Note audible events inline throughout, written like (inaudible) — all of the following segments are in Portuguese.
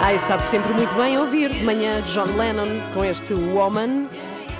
Ai, sabe sempre muito bem ouvir de manhã John Lennon com este Woman.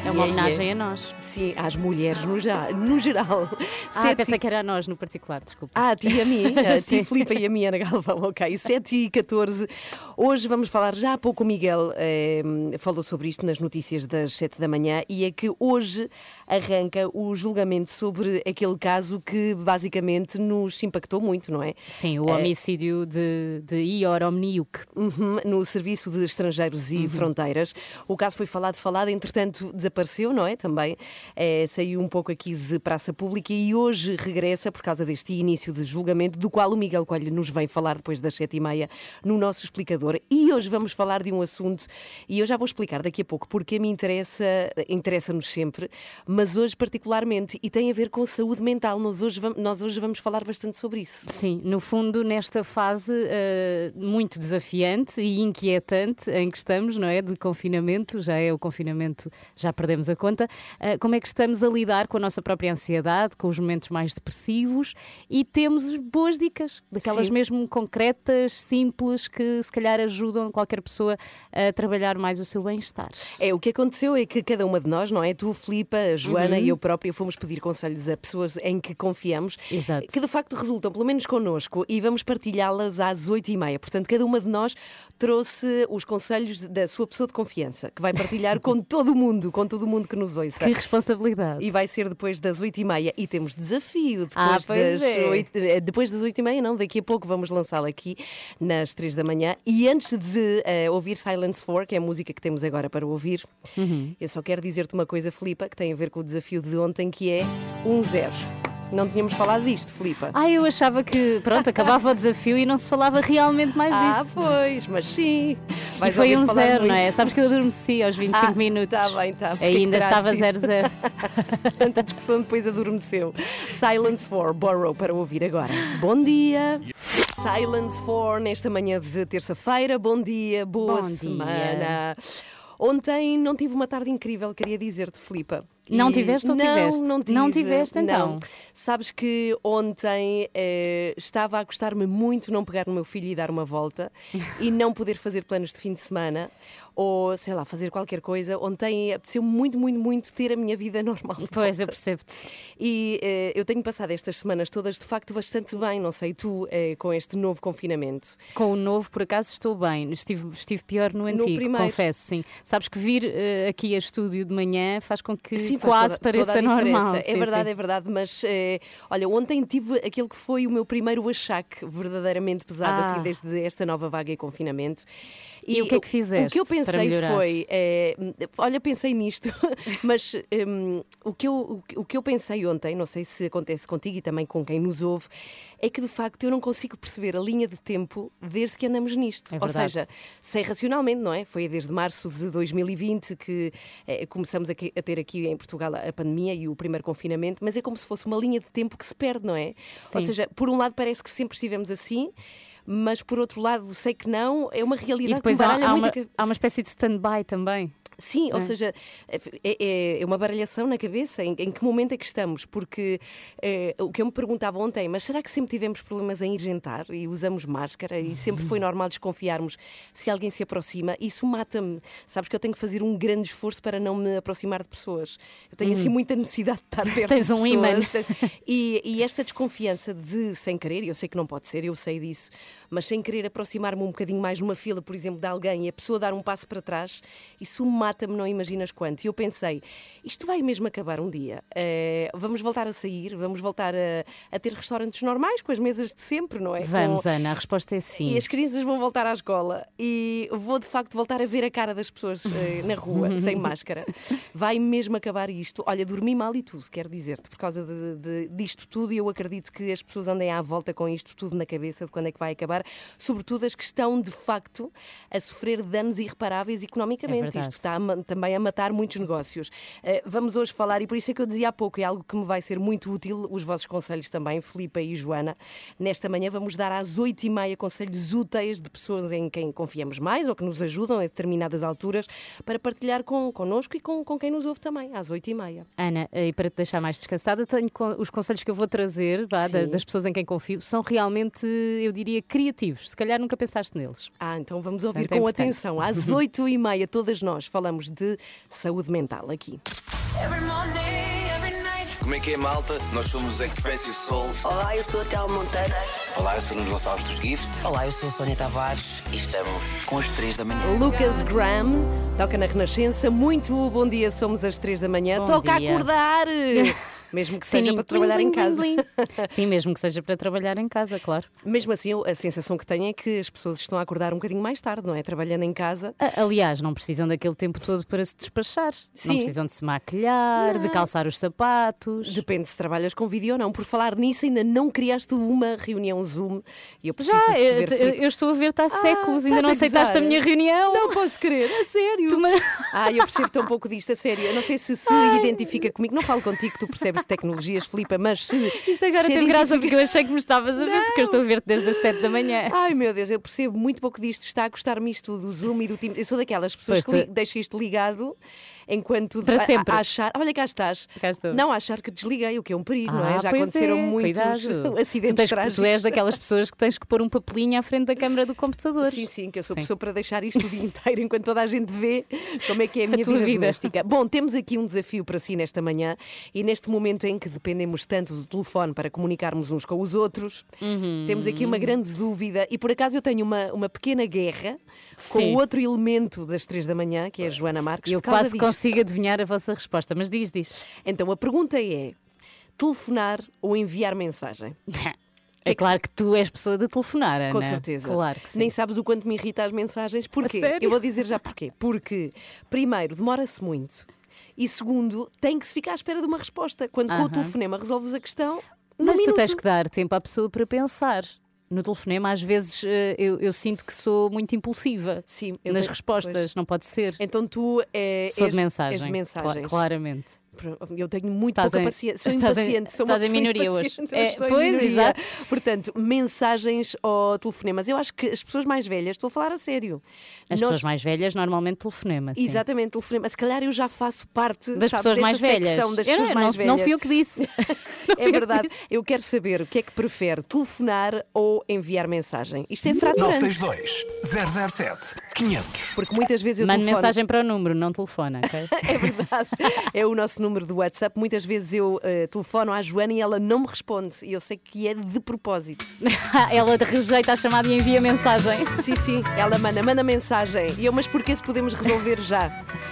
É uma E aí homenagem é- a nós. Sim, às mulheres no, ja- no geral. Ah, Sete pensei que era a nós no particular, desculpa. Ah, a ti e a mim, a (laughs) ti Sim. Filipe e a mim, Ana Galvão, ok. 7 e 14. Hoje vamos falar, já há pouco o Miguel eh, falou sobre isto nas notícias das 7 da manhã, e é que hoje arranca o julgamento sobre aquele caso que basicamente nos impactou muito, não é? Sim, o homicídio de, de Ior Omniuk. Uhum, no Serviço de Estrangeiros Uhum. e Fronteiras. O caso foi falado, falado, entretanto desapareceu, não é? Também eh, saiu um pouco aqui de praça pública e hoje regressa por causa deste início de julgamento, do qual o Miguel Coelho nos vem falar depois das sete e meia no nosso explicador. E hoje vamos falar de um assunto, e eu já vou explicar daqui a pouco, porque me interessa, interessa-nos sempre, mas hoje particularmente, e tem a ver com saúde mental. Nós hoje, nós hoje vamos falar bastante sobre isso. Sim, no fundo, nesta fase eh, muito desafiante e inquietante em que estamos, não é? De confinamento, já é o confinamento, já perdemos a conta. eh, como é que estamos a lidar com a nossa própria ansiedade, com os momentos mais depressivos e temos boas dicas, daquelas Sim. mesmo concretas, simples, que se calhar ajudam qualquer pessoa a trabalhar mais o seu bem-estar. É, o que aconteceu é que cada uma de nós, não é? Tu, Filipa, a Joana Uhum. e eu própria fomos pedir conselhos a pessoas em que confiamos, Exato. que de facto resultam, pelo menos connosco, e vamos partilhá-las às oito e meia. Portanto, cada uma de nós trouxe os conselhos da sua pessoa de confiança, que vai partilhar com (laughs) todo o mundo, com todo o mundo que nos ouça. Que responsabilidade. E vai ser depois das oito e meia. E temos desafio depois, Ah, das, é. oito, eh, depois das oito e meia, não, daqui a pouco vamos lançá-lo aqui nas três da manhã. E antes de eh, ouvir Silence 4, que é a música que temos agora para ouvir, Uhum. eu só quero dizer-te uma coisa, Filipa, que tem a ver com o desafio de ontem, que é um zero. Não tínhamos falado disto, Filipa. Ah, eu achava que, pronto, acabava o desafio e não se falava realmente mais Ah, disso. pois, mas sim. Vais foi um zero, não é? Sabes que eu adormeci aos 25 Ah, minutos. tá bem, tá. Porque é que Ainda estava zero zero. (laughs) Tanta discussão depois adormeceu. Silence 4, Borrow, para ouvir agora. Bom dia! Silence 4, nesta manhã de terça-feira. Bom dia, boa Bom dia. Ontem não tive uma tarde incrível, queria dizer-te, Filipa. Não tiveste ou não, tiveste? Não, tive, Não tiveste, então? Não. Sabes que ontem eh, estava a gostar-me muito não pegar no meu filho e dar uma volta (laughs) e não poder fazer planos de fim de semana ou, sei lá, fazer qualquer coisa. Ontem apeteceu muito, muito, muito ter a minha vida (laughs) normal. Pois, eu percebo-te. E eh, eu tenho passado estas semanas todas de facto bastante bem, não sei, tu, eh, com este novo confinamento. Com o novo, por acaso, estou bem. Estive, estive pior no antigo, primeiro. confesso, sim. Sabes que vir eh, aqui a estúdio de manhã faz com que Sim, faz quase toda- toda pareça a diferença. normal. É Sim, verdade, sim. é verdade, mas eh, olha, ontem tive aquele que foi o meu primeiro achaque verdadeiramente pesado, Ah. assim, desde esta nova vaga e confinamento. E o que é que fizeste O que eu pensei foi, eh, olha, pensei nisto, (laughs) mas hum, o, que eu, o que- eu pensei ontem, não sei se acontece contigo e também com quem nos ouve, é que de facto eu não consigo perceber a linha de tempo desde que andamos nisto. É Ou seja, sei racionalmente, não é? Foi desde março de 2020 que eh, começamos a, a ter aqui em Portugal a pandemia e o primeiro confinamento, mas é como se fosse uma linha de tempo que se perde, não é? Ou Sim. seja, por um lado parece que sempre estivemos assim. Mas por outro lado, sei que não, é uma realidade E depois que há, há a uma, há uma espécie de stand-by também. Sim, ou seja, é, é- é uma baralhação na cabeça. Em, em que momento é que estamos? Porque eh, o que eu me perguntava ontem, mas será que sempre tivemos problemas em ir jantar e usamos máscara e sempre foi normal desconfiarmos se alguém se aproxima? Isso mata-me. Sabes que eu tenho que fazer um grande esforço para não me aproximar de pessoas. Eu tenho assim muita necessidade de estar perto Tens de um imã. pessoas. E, e esta desconfiança de, sem querer, e eu sei que não pode ser, eu sei disso, mas sem querer aproximar-me um bocadinho mais numa fila, por exemplo, de alguém e a pessoa dar um passo para trás, isso mata mata-me, não imaginas quanto. E eu pensei, isto vai mesmo acabar um dia. Eh, vamos voltar a sair, vamos voltar a, a ter restaurantes normais, com as mesas de sempre, não é? Vamos, Com- Ana, a resposta é sim. E as crianças vão voltar à escola e vou de facto voltar a ver a cara das pessoas eh, na rua, (laughs) sem máscara. Vai mesmo acabar isto. Olha, dormi mal e tudo, quero dizer-te, por causa de, de- disto tudo, e eu acredito que as pessoas andem à volta com isto tudo na cabeça de quando é que vai acabar, sobretudo as que estão de facto a sofrer danos irreparáveis economicamente. É isto está a também a matar muitos negócios. Eh, vamos hoje falar, e por isso é que eu dizia há pouco, é algo que me vai ser muito útil, os vossos conselhos também, Filipa e Joana. Nesta manhã vamos dar às oito e meia conselhos úteis de pessoas em quem confiamos mais ou que nos ajudam a determinadas alturas para partilhar com, connosco e com, com quem nos ouve também, às oito e meia. Ana, e para te deixar mais descansada, tenho os conselhos que eu vou trazer vá, das pessoas em quem confio são realmente, eu diria, criativos. Se calhar nunca pensaste neles. Ah, então vamos ouvir Portanto, é com importante. atenção. Às (laughs) oito e meia, todas nós falamos de saúde mental aqui. Every morning, every night. Como é que é, malta? Nós somos os Expensive Soul. Olá, eu sou a Théo Monteiro. Olá, eu sou o Nuno Gonçalves dos Gift. Olá, eu sou a Sónia Tavares E estamos com as 3 da manhã. Lucas Graham toca na Renascença. Muito bom dia, somos às três da manhã. Bom toca dia. a acordar! (laughs) Mesmo que seja Sininho, para trabalhar em casa. (laughs) Sim, mesmo que seja para trabalhar em casa, claro. Mesmo assim, a sensação que tenho é que as pessoas estão a acordar um bocadinho mais tarde, não é? Trabalhando em casa. Aliás, não precisam daquele tempo todo para se despachar. Sim. Não precisam de se maquilhar, de calçar os sapatos. Depende se trabalhas com vídeo ou não. Por falar nisso, ainda não criaste uma reunião Zoom e eu preciso Já, eu, eu- estou a ver-te há séculos, ainda não aceitaste a minha reunião. Não posso crer, a sério. Me- Ah, eu percebo tão pouco disto, a sério. Eu não sei se se identifica comigo. Não falo contigo, tu percebes de tecnologias, Filipa, mas se. Isto agora se teve graça porque eu achei que me estavas a ver, porque eu estou a ver-te desde as 7 da manhã. Ai meu Deus, eu percebo muito pouco disto. Está a gostar-me isto do Zoom e do Teams. Eu sou daquelas pessoas Pois que tu- deixam isto ligado enquanto Para a- a- sempre. a achar. Olha, cá estás. Cá estou. Não a achar que desliguei, o que é um perigo, não é? Ah, Já aconteceram é, muitos cuidado. acidentes (laughs) tu, tens, trágicos. tu és daquelas pessoas que tens que pôr um papelinho à frente da câmara do computador. Sim, sim, que eu sou Sim. pessoa para deixar isto o dia (laughs) inteiro enquanto toda a gente vê como é que é a minha tua vida, vida. doméstica. Bom, temos aqui um desafio para si nesta manhã e neste momento em que dependemos tanto do telefone para comunicarmos uns com os outros, Uhum. temos aqui uma grande dúvida e por acaso eu tenho uma, uma pequena guerra com Sim. o outro elemento das três da manhã, que é a Joana Marques. Eu por causa quase disto. Consigo adivinhar a vossa resposta, mas diz, diz. Então a pergunta é: telefonar ou enviar mensagem? (laughs) É claro que tu és pessoa de telefonar, Ana. Com certeza. Claro que sim. Nem sabes o quanto me irrita as mensagens. Porquê? Eu vou dizer já porquê. Porque, primeiro, demora-se muito. E segundo, tem que se ficar à espera de uma resposta. Quando com o telefonema resolves a questão. Mas tu minuto. tens que dar tempo à pessoa para pensar. No telefonema, às vezes, eh, eu, eu sinto que sou muito impulsiva Sim, nas tenho- respostas, pois. não pode ser. Então tu é, Sou és, de mensagem. és de mensagens. Cla- claramente. Eu tenho muito pouca em- paciência. Sou em- impaciente. sou uma em pessoa minoria hoje. eu É, pois, minoria. exato. Portanto, mensagens ou telefonemas. Eu acho que as pessoas mais velhas, estou a falar a sério. As nós- pessoas mais velhas normalmente telefonema. Sim. Exatamente, telefonema. Se calhar eu já faço parte Das sabes, pessoas dessa mais velhas. secção das Eu pessoas não, mais não, não velhas. fui eu que disse. (laughs) Não É eu verdade. disse. Eu quero saber o que é que prefere, telefonar ou enviar mensagem. Isto é fraturante. 962 007 500. Porque muitas vezes eu Mande telefono. mensagem para o número, não telefona, ok? (laughs) É verdade. É o nosso número do WhatsApp. Muitas vezes eu eh, telefono à Joana e ela não me responde. E eu sei que é de propósito. (laughs) Ela rejeita a chamada e envia mensagem. (laughs) Sim, sim. Ela manda, manda mensagem. E eu, mas porquê se podemos resolver já?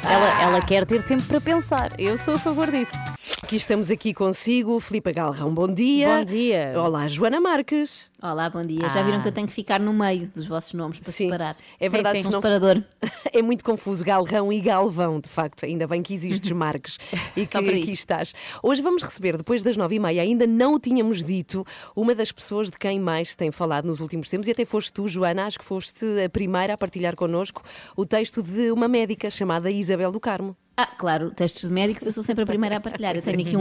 Ela, ela quer ter tempo para pensar. Eu sou a favor disso. Aqui estamos aqui consigo, Filipe Galrão, bom dia. Bom dia. Olá, Joana Marques. Olá, bom dia. Já viram que eu tenho que ficar no meio dos vossos nomes para Sim, separar? é verdade, sim, se um separador. (laughs) É muito confuso, Galrão e Galvão, de facto. Ainda bem que existes, Marques, e que aqui estás. Hoje vamos receber, depois das nove e meia, ainda não o tínhamos dito, uma das pessoas de quem mais tem falado nos últimos tempos, e até foste tu, Joana, acho que foste a primeira a partilhar connosco o texto de uma médica chamada Isabel do Carmo. Ah, claro, testes de médicos, eu sou sempre a primeira a partilhar. Eu tenho aqui um,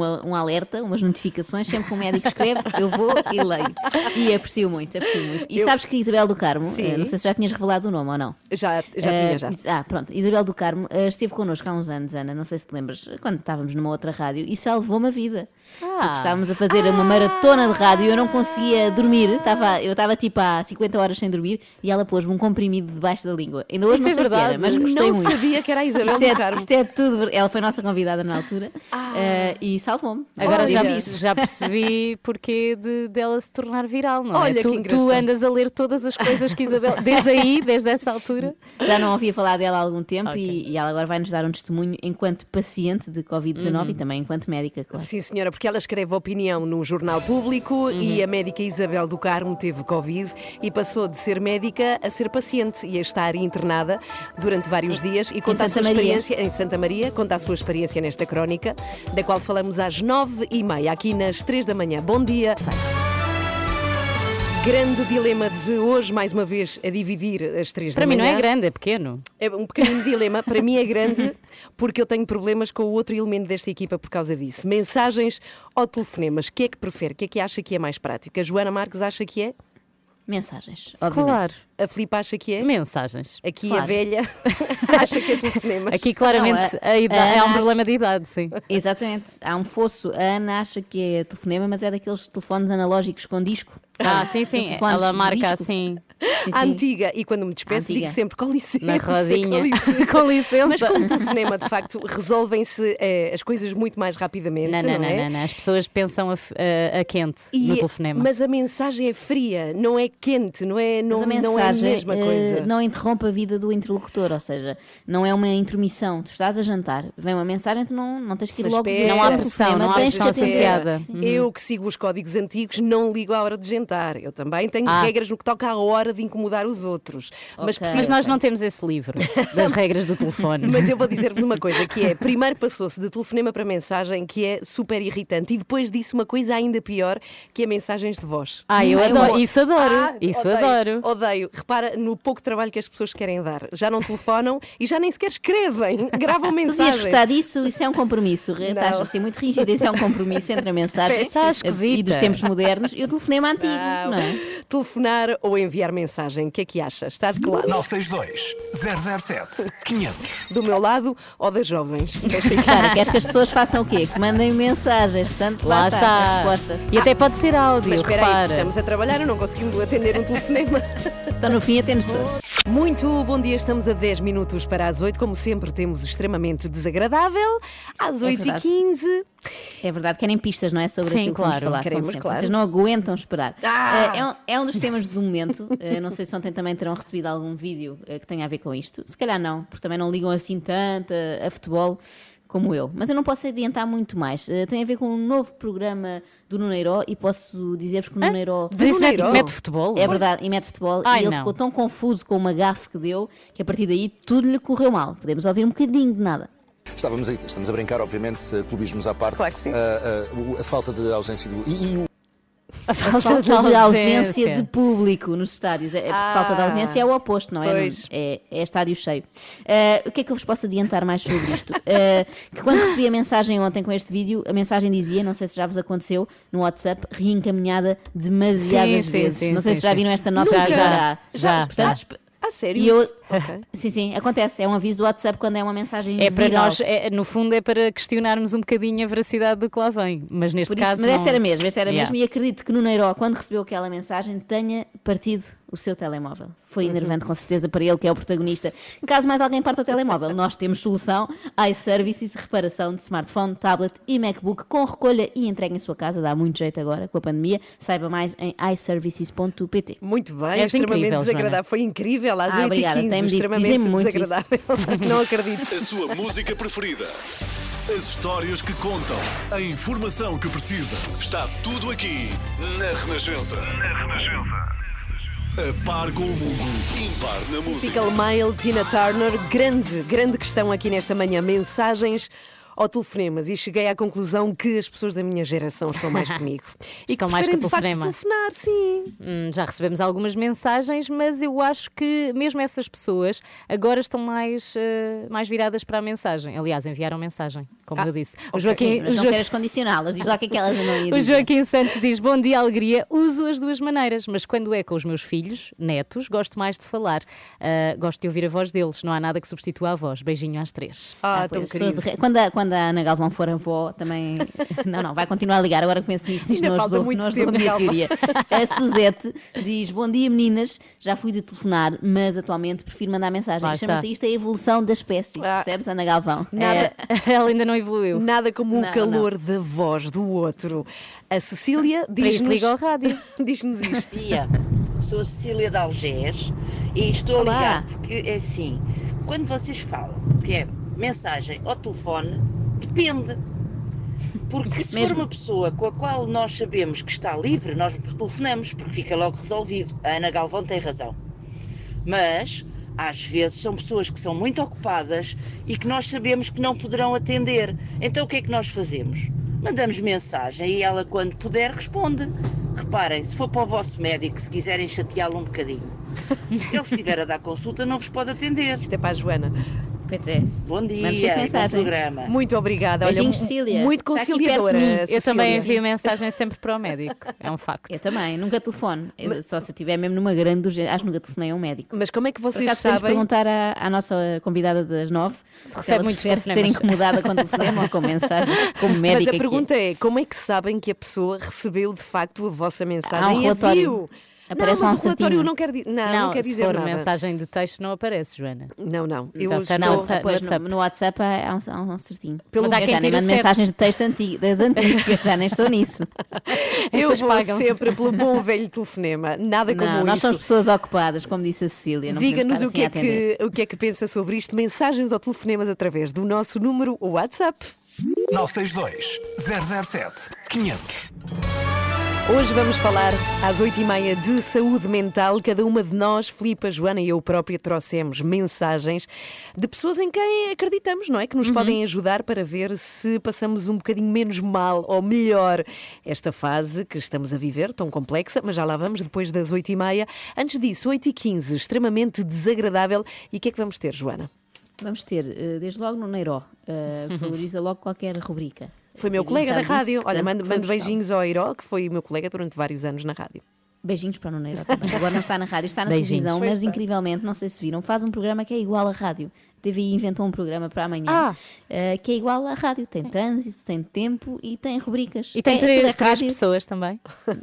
um, um alerta, umas notificações, sempre que um médico escreve, eu vou e leio. E aprecio muito, aprecio muito. E Eu- sabes que Isabel do Carmo, Sim. eh, não sei se já tinhas revelado o nome ou não. Já, já Eh, tinha, já. Is- Ah, pronto. Isabel do Carmo eh, esteve connosco há uns anos, Ana, não sei se te lembras, quando estávamos numa outra rádio e salvou-me a vida. Porque estávamos a fazer uma maratona de rádio e eu não conseguia dormir, estava, eu estava tipo há 50 horas sem dormir e ela pôs-me um comprimido debaixo da língua. Ainda hoje Isso não é sei o que era, verdade. mas gostei não muito. sabia que era a Isabel Isto é do Carmo. Isto é tudo. Ela foi nossa convidada na altura Ah. eh, e salvou-me. Agora já, Olha. perce- já percebi (laughs) porque de, dela se tornar viral, não Olha é? que Tu, tu andas a ler todas as coisas que Isabel. Desde aí, desde essa altura. Já não ouvia falar dela há algum tempo Ok. e, e ela agora vai nos dar um testemunho enquanto paciente de Covid-19 e também enquanto médica, claro. Sim, senhora, porque ela escreve opinião no Jornal Público e a médica Isabel do Carmo teve Covid e passou de ser médica a ser paciente e a estar internada durante vários dias e conta a sua Maria. experiência em Santa Maria, conta a sua experiência nesta crónica, da qual falamos às nove e meia, aqui nas três da manhã. Bom dia. Grande dilema de hoje, mais uma vez, a dividir as três Para da mim não manhã. é grande, é pequeno. É um pequenino dilema, para mim é grande, porque eu tenho problemas com o outro elemento desta equipa por causa disso. Mensagens ou telefonemas, o que é que prefere? O que é que acha que é mais prático? A Joana Marques acha que é? Mensagens, obviamente. Claro. A Filipe acha que é? Mensagens. Aqui Claro. a velha (laughs) acha que é telefonemas. Aqui claramente Não, a- a ida- a é um Ana problema acha- de idade, sim. Exatamente. Há um fosso. A Ana acha que é telefonema, mas é daqueles telefones analógicos com disco. Ah, sim, sim. Ela marca assim Sim, A sim. antiga, e quando me despeço, digo sempre com licença. na rodinha. Com licença. (laughs) Com licença. Mas com o telefonema, de facto, resolvem-se eh, as coisas muito mais rapidamente. Não, não, não, é? não, não. As pessoas pensam a, a- a quente E- no telefonema. Mas a mensagem é fria, não é quente, não é, não, Mas a não é a mensagem mesma eh, coisa. não interrompe a vida do interlocutor, ou seja, não é uma intermissão. Tu estás a jantar, vem uma mensagem, tu não, não tens que ir Mas logo espera. Não há pressão, não há tens que pressão associada. Sim. Eu que sigo os códigos antigos não ligo à hora de jantar. Eu também tenho Ah. regras no que toca à hora de incomodar os outros. Mas, Ok. prefiro- Mas nós não temos esse livro (laughs) das regras do telefone. mas eu vou dizer-vos uma coisa, que é, primeiro passou-se de telefonema para mensagem, que é super irritante, e depois disse uma coisa ainda pior, que é mensagens de voz. Ah, eu adoro. Isso adoro. Ah, Isso odeio, adoro. Odeio. Repara no pouco trabalho que as pessoas querem dar. Já não telefonam e já nem sequer escrevem. (laughs) Gravam mensagens. gostar disso, isso é um compromisso. Não. Estás a ser muito rígida, isso é um compromisso entre a mensagem Está e dos tempos modernos e o telefonema antigo, Não. não é? Telefonar ou enviar mensagem, o que é que acha? Está de que lado? 962 007 500. Do meu lado ou das jovens? Cara, queres que as pessoas façam o quê? Que mandem mensagens, portanto, lá, Lá está, está. a resposta. E até pode ser áudio, Mas espera aí, repara. estamos a trabalhar, eu não conseguimos atender um telefonema. (laughs) Então, no fim, atendes todos. Muito bom dia, estamos a 10 minutos para as 8. Como sempre, temos o extremamente desagradável. Às É 8h15. É verdade, querem pistas, não é? Sobre Sim, aquilo que claro. vamos falar. Queremos, claro. Vocês não aguentam esperar. Ah! Eh, é, um, é um dos temas do momento. (laughs) Eh, não sei se ontem também terão recebido algum vídeo eh, que tenha a ver com isto. Se calhar não, porque também não ligam assim tanto a, a futebol como eu. Mas eu não posso adiantar muito mais. Eh, tem a ver com um novo programa do Nuneiro e posso dizer-vos que o Nuneiro. Mas isso mete, Nuneiro? mete futebol? É verdade, e mete futebol. Ai, e ele não. ficou tão confuso com uma gafe que deu que a partir daí tudo lhe correu mal. Podemos ouvir um bocadinho de nada. Estávamos aí, estamos a brincar, obviamente, eh, clubismos à parte. Claro que sim. Ah, ah, o- a falta de ausência do. E, e o A falta, falta de ausência de público nos estádios. É, Ah, falta de ausência é o oposto, não é? É, é estádio cheio. Ah, o que é que eu vos posso adiantar mais sobre isto? Ah, (laughs) que quando recebi a mensagem ontem com este vídeo, a mensagem dizia, não sei se já vos aconteceu, no WhatsApp, reencaminhada demasiadas Sim, sim, vezes. sim, não sei sim, se já sim. viram esta nota. Já, já, agora há. já. Portanto, Ah. esp- A sério? E eu, Ok. (laughs) sim, sim, acontece. É um aviso do WhatsApp quando é uma mensagem É para viral. nós, é, no fundo, é para questionarmos um bocadinho a veracidade do que lá vem. Mas neste isso, caso. mas esta não- era mesmo, esta era Yeah. mesmo, e acredito que no Neiro, quando recebeu aquela mensagem, tenha partido o seu telemóvel. Foi Uhum. enervante, com certeza, para ele, que é o protagonista. Em caso mais alguém parta o telemóvel, nós temos solução: iServices, reparação de smartphone, tablet e MacBook com recolha e entrega em sua casa. Dá muito jeito agora com a pandemia. Saiba mais em iServices.pt. Muito bem, És extremamente incrível, desagradável. Joana. Foi incrível às Ah, 8h15. Dizem-me muito isso. desagradável. (laughs) não acredito. A sua música preferida. As histórias que contam. A informação que precisa. Está tudo aqui na Renascença. Na Renascença. A par com o mundo. Impar na música. Typical Male, Tina Turner. Grande, grande questão aqui nesta manhã. Mensagens ou telefonemas. E cheguei à conclusão que as pessoas da minha geração estão mais (laughs) comigo. E Estão que mais que preferem, de facto, telefonema. telefonar, sim. Hum, já recebemos algumas mensagens, mas eu acho que mesmo essas pessoas agora estão mais, eh, mais viradas para a mensagem. Aliás, enviaram mensagem, como eu disse. O Joaquim, Ah, Sim, mas o não Jo- queres condicioná-las. Diz lá o que é que elas andam aí a o. Joaquim Santos diz: Bom dia, alegria. Uso as duas maneiras, mas quando é com os meus filhos, netos, gosto mais de falar. Ah, gosto de ouvir a voz deles. Não há nada que substitua a voz. Beijinho às três. Ah, Ah, tão querido. Quando, quando quando a Ana Galvão for avó, também. (laughs) Não, não, vai continuar a ligar. Agora que penso nisso, isto Ainda não falta ajudou, muito não ajudou a tempo, minha calma. teoria. A Suzete diz: Bom dia, meninas. Já fui de telefonar, mas atualmente prefiro mandar mensagem. Chama-se isto a evolução da espécie. Ah. Percebes, Ana Galvão? Nada- É, (laughs) Ela ainda não evoluiu. Nada como Não, o calor da voz do outro. A Cecília diz-nos liga ao rádio. (laughs) diz-nos isto. dia. Sou a Cecília de Algés e estou Olá. a ligar porque é assim, quando vocês falam que é mensagem ou telefone, depende. Porque se Mesmo. for uma pessoa com a qual nós sabemos que está livre, nós telefonamos, porque fica logo resolvido. A Ana Galvão tem razão. Mas, às vezes, são pessoas que são muito ocupadas e que nós sabemos que não poderão atender. Então, o que é que nós fazemos? Mandamos mensagem e ela, quando puder, responde. Reparem, se for para o vosso médico, se quiserem chateá-lo um bocadinho, ele, se estiver a dar consulta, não vos pode atender. Isto é para a Joana. Pois é. Bom dia, bom programa. Muito obrigada. Olha, Beijinhos, Cecília. muito aqui conciliadora. Eu também envio mensagem sempre para o médico. (laughs) É um facto. Eu também, nunca telefone. Eu- Só se eu estiver mesmo numa grande urgência. Acho que nunca telefonei a um médico. Mas como é que vocês acaso, podemos sabem? perguntar à, à nossa convidada das nove se, recebe muitos prefere ser telefonemas. incomodada com telefonema ou com mensagem, como (laughs) Mas médica a que é. pergunta é, como é que sabem que a pessoa recebeu de facto a vossa mensagem Há um e relatório. viu? Aparece não, mas um o relatório certinho. não quer, di- não, não, quer se dizer for nada. mensagem de texto, não aparece, Joana. Não, não. Só Eu se é estou- no Não, WhatsApp. depois WhatsApp. no, no WhatsApp há, há um, há um certinho. Mas há quem já mensagens de texto antigo, das antigas, já nem estou nisso. (laughs) eu Essas vou pagam-se. sempre pelo bom velho telefonema. Nada como Não, nós isso. somos pessoas ocupadas, como disse a Cecília. não Diga-nos o, que é assim atender. que, o que é que pensa sobre isto. Mensagens ou telefonemas através do nosso número WhatsApp. 962 007 500. Hoje vamos falar às oito e meia de saúde mental. Cada uma de nós, Filipe, Joana e eu própria, trouxemos mensagens de pessoas em quem acreditamos, não é? Que nos podem ajudar para ver se passamos um bocadinho menos mal ou melhor esta fase que estamos a viver, tão complexa, mas já lá vamos depois das oito e meia. Antes disso, oito e quinze, extremamente desagradável. E o que é que vamos ter, Joana? Vamos ter, eh, desde logo no Neiró, eh, que valoriza logo qualquer rubrica. Foi meu colega da rádio. Olha, mando, mando beijinhos ao Herói, que foi o meu colega durante vários anos na rádio. Beijinhos para o também. Agora não está na rádio, está na Beijinhos. televisão, mas incrivelmente, não sei se viram, faz um programa que é igual à rádio. TVI inventou um programa para amanhã Ah. eh, que é igual à rádio. Tem trânsito, tem tempo e tem rubricas. E tem é, três, é três rádio, pessoas também.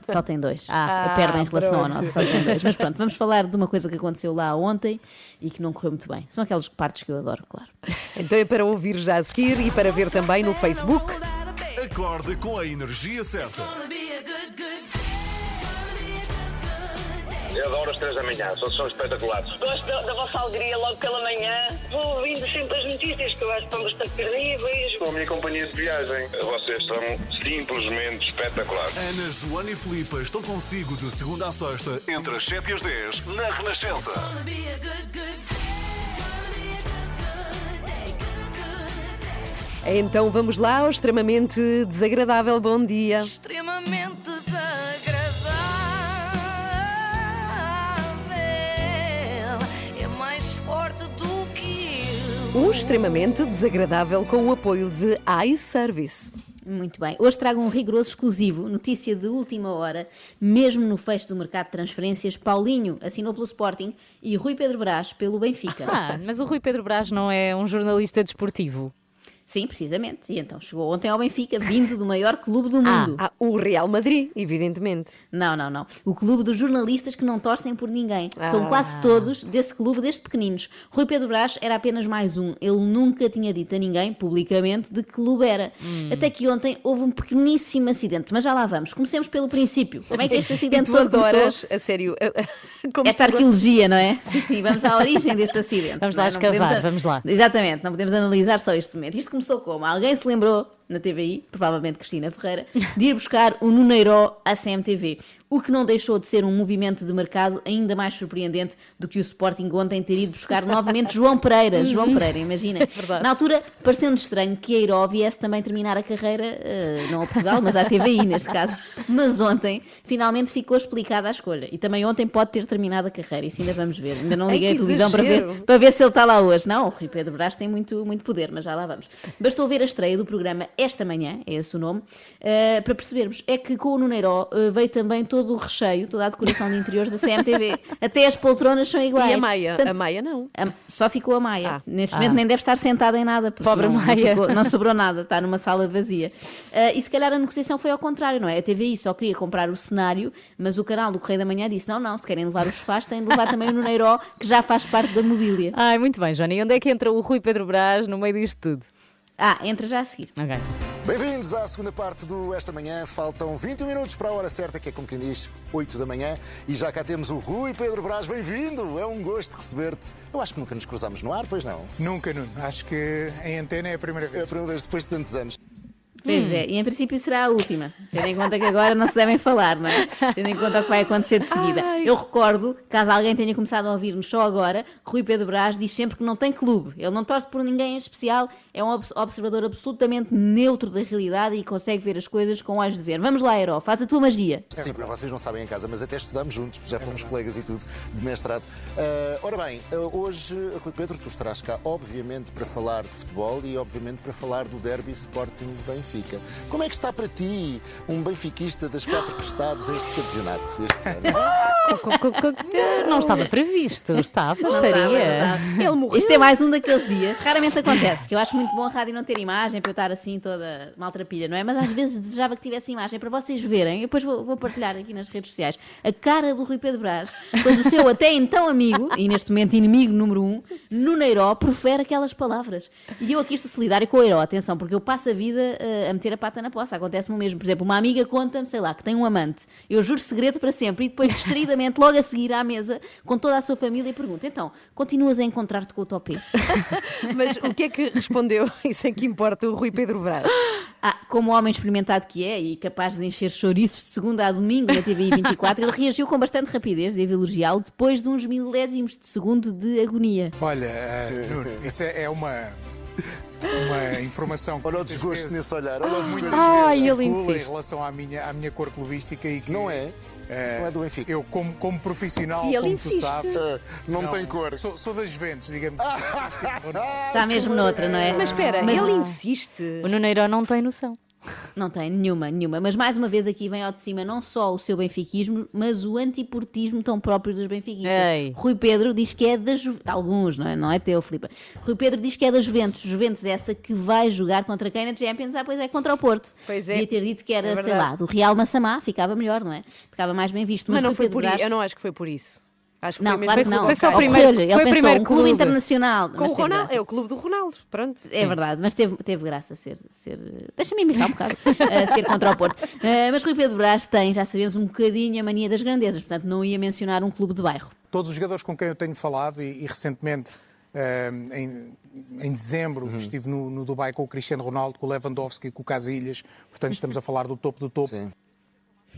Só tem dois. Ah. Ah, perdem em relação ao pronto. nosso, só tem dois. Mas pronto, vamos falar de uma coisa que aconteceu lá ontem e que não correu muito bem. São aquelas partes que eu adoro, claro. Então é para ouvir já a seguir e para ver também no Facebook. Acorde com a energia certa. Eu adoro as três da manhã, são, são espetaculares. Gosto da, da vossa alegria logo pela manhã. Vou ouvindo sempre as notícias que eu acho que estão bastante terríveis. São a minha companhia de viagem. Vocês são simplesmente espetaculares. Ana, Joana e Filipe estão consigo de segunda a sexta, entre as 7 e as 10, na Renascença. Então vamos lá ao extremamente desagradável. Bom dia. Extremamente desagradável. Um extremamente desagradável com o apoio de iService. Muito bem. Hoje trago um rigoroso exclusivo, notícia de última hora, mesmo no fecho do mercado de transferências, Paulinho assinou pelo Sporting e Rui Pedro Brás pelo Benfica. Ah, mas o Rui Pedro Brás não é um jornalista desportivo. Sim, precisamente. E então chegou ontem ao Benfica, vindo do maior clube do mundo. Ah, o Real Madrid, evidentemente. Não, não, não. O clube dos jornalistas que não torcem por ninguém. São Ah. quase todos desse clube, desde pequeninos. Rui Pedro Brás era apenas mais um. Ele nunca tinha dito a ninguém, publicamente, de que clube era. Hum. Até que ontem houve um pequeníssimo acidente. Mas já lá vamos. Comecemos pelo princípio. Como é que este (laughs) E acidente tu todo começou? adoras, a sério. (laughs) como Esta tu- arqueologia, não é? Sim, sim, vamos à origem deste acidente. Vamos lá é? Não escavar, podemos vamos lá. Exatamente, não podemos analisar só este momento. Isto começou como? Alguém se lembrou, na TVI, provavelmente Cristina Ferreira, de ir buscar o Nuneiró à CMTV. O que não deixou de ser um movimento de mercado ainda mais surpreendente do que o Sporting ontem ter ido buscar novamente João Pereira. (laughs) João Pereira, imagina. Na altura, pareceu-nos estranho que a Eiró viesse também terminar a carreira, eh, não a Portugal, mas à TVI (laughs) neste caso. Mas ontem, finalmente ficou explicada a escolha. E também ontem pode ter terminado a carreira, isso ainda vamos ver. Ainda não Ai, liguei a que televisão para ver, para ver se ele está lá hoje. Não, o Rui Pedro Brás tem muito, muito poder, mas já lá vamos. Bastou ver a estreia do programa Esta Manhã, é esse o nome, uh, para percebermos. É que com o Nuneiró uh, veio também todo o recheio, toda a decoração de interiores da CMTV. (laughs) Até as poltronas são iguais. E a Maia? Portanto, a Maia não. A, só ficou a Maia. Ah. Neste Ah. momento nem deve estar sentada em nada. porque Pobre não, não Maia. ficou- Não, sobrou nada, (laughs) está numa sala vazia. Uh, e se calhar a negociação foi ao contrário, não é? A TVI só queria comprar o cenário, mas o canal do Correio da Manhã disse: não, não, se querem levar os sofás, têm de levar também o Nuneiró, que já faz parte da mobília. Ai, muito bem, Joana. E onde é que entra o Rui Pedro Brás no meio disto tudo? Ah, entra já a seguir. Ok. Bem-vindos à segunda parte do Esta Manhã. Faltam 21 minutos para a hora certa, que é como quem diz, 8 da manhã. E já cá temos o Rui Pedro Brás. Bem-vindo! É um gosto receber-te. Eu acho que nunca nos cruzamos no ar, pois não? Nunca, Nuno. Acho que em antena é a primeira É a vez. primeira vez depois de tantos anos. Pois é, e em princípio será a última, tendo em conta que agora não se devem falar, não é? Tendo em conta o que vai acontecer de seguida. Eu recordo, caso alguém tenha começado a ouvir-nos só agora, Rui Pedro Brás diz sempre que não tem clube. Ele não torce por ninguém em especial, é um obs- observador absolutamente neutro da realidade e consegue ver as coisas com olhos de ver. Vamos lá, Heró, faz a tua magia. Sim, para vocês não sabem em casa, mas até estudamos juntos, já fomos colegas e tudo, de mestrado. Ah, ora bem, ah, hoje, Rui Pedro, tu estarás cá, obviamente, para falar de futebol e, obviamente, para falar do derby Sporting Benfica. Como é que está para ti, um benfiquista das quatro prestados, este campeonato? Este ano? Não estava previsto, estava, estaria. Ele morreu. Isto é mais um daqueles dias, raramente acontece, que eu acho muito bom a rádio não ter imagem para eu estar assim toda maltrapilha, não é? Mas às vezes desejava que tivesse imagem para vocês verem, e depois vou, vou partilhar aqui nas redes sociais, a cara do Rui Pedro Brás, quando o seu até então amigo, e neste momento inimigo número um, no Neiró, profere aquelas palavras. E eu aqui estou solidário com o Eiró, atenção, porque eu passo a vida eh, a meter a pata na poça, acontece-me o mesmo. Por exemplo, uma amiga conta-me, sei lá, que tem um amante, eu juro segredo para sempre, e depois distraidamente, logo a seguir à mesa, com toda a sua família, e pergunta, então, continuas a encontrar-te com o Topé? (laughs) Mas o que é que respondeu? (laughs) Isso é que importa o Rui Pedro Brás. Ah, como homem experimentado que é e capaz de encher chouriços de segunda a domingo na TVI 24, ele reagiu com bastante rapidez, devo elogiá-lo, depois de uns milésimos de segundo de agonia. Olha, eh, Nuno, isso é é uma, uma informação que Olha o desgosto vezes- nesse olhar, olha o muitas desgosto. Ai, vezes ele circula em insiste. relação à minha, à minha cor clubística e que Não é? eh, Não é do Benfica. Eu, como, como profissional, E ele como insiste. tu sabes, Ah, não, tem cor. Sou, sou das Juventus, digamos. (laughs) Está mesmo noutra, não é? Mas espera, Mas- ele insiste. O Nuneiro não tem noção. Não tem nenhuma, nenhuma. Mas mais uma vez aqui vem ao de cima não só o seu benfiquismo, mas o antiportismo tão próprio dos benfiquistas. Ei. Rui Pedro diz que é da Juventus. Alguns, não é? Não é teu, Filipe. Rui Pedro diz que é da Juventus. Juventus é essa que vai jogar contra quem na Champions? Ah, pois é, contra o Porto. Pois é. Devia ter dito que era, É sei lá, do Real Massamá. Ficava melhor, não é? Ficava mais bem visto. Mas não Rui foi Pedro por isso. Eu não acho que foi por isso. Acho que Não, foi mesmo claro que Foi- não. foi só o primeiro- Ele foi o pensou, primeiro um clube clube. internacional. Com o Ronaldo, graça. é o clube do Ronaldo. Pronto. É verdade, mas teve, teve graça ser. ser Deixa-me embirrar um bocado. (laughs) eh, ser contra o Porto. Eh, mas Rui Pedro Brás tem, já sabemos, um bocadinho a mania das grandezas. Portanto, não ia mencionar um clube de bairro. Todos os jogadores com quem eu tenho falado e, e recentemente, eh, em, em dezembro, estive no, no Dubai com o Cristiano Ronaldo, com o Lewandowski, com o Casilhas. Portanto, estamos a falar do topo do topo. Sim.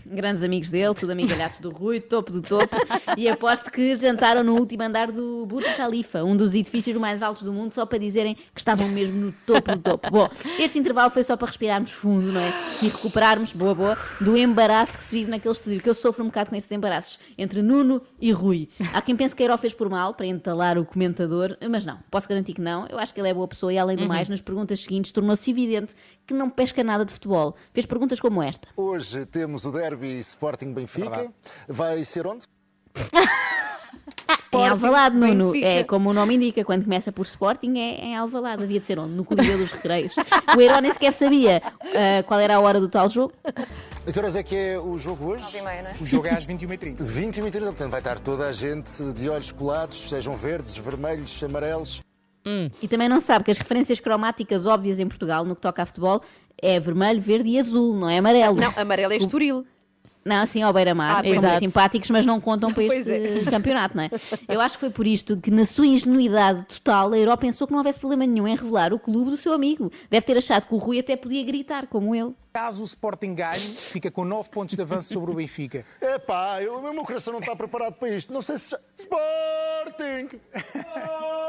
Grandes amigos dele, tudo amigalhaços do Rui, topo do topo. E aposto que jantaram no último andar do Burj Khalifa, um dos edifícios mais altos do mundo, só para dizerem que estavam mesmo no topo do topo. Bom, este intervalo foi só para respirarmos fundo, não é? E recuperarmos, boa, boa, do embaraço que se vive naquele estúdio, que eu sofro um bocado com estes embaraços entre Nuno e Rui. Há quem pense que Eiro fez por mal, para entalar o comentador, mas não, posso garantir que não. Eu acho que ele é boa pessoa e, além do mais, nas perguntas seguintes tornou-se evidente que não pesca nada de futebol. Fez perguntas como esta. Hoje temos o derby Sporting Benfica. Verdade. Vai ser onde? Em Alvalade, Nuno. Benfica. É como o nome indica, quando começa por Sporting é em Alvalade. Havia de ser onde? No Coliseu dos Recreios. O Herói nem sequer sabia ah, qual era a hora do tal jogo. A que horas é que é o jogo hoje? O jogo é às 21h30. 20 e 30, (laughs) portanto vai estar toda a gente de olhos colados, sejam verdes, vermelhos, amarelos. E também não sabe que as referências cromáticas óbvias em Portugal, no que toca a futebol, é vermelho, verde e azul, não é amarelo. Não, amarelo é Estoril. Não, assim ao beira-mar, Ah, são simpáticos, mas não contam para este é. campeonato, não é? (laughs) Eu acho que foi por isto que, na sua ingenuidade total, a Europa pensou que não houvesse problema nenhum em revelar o clube do seu amigo. Deve ter achado que o Rui até podia gritar, como ele. Caso o Sporting ganhe, fica com 9 pontos de avanço sobre o Benfica. (laughs) Epá, eu, o meu coração não está preparado para isto. Não sei se. Sporting!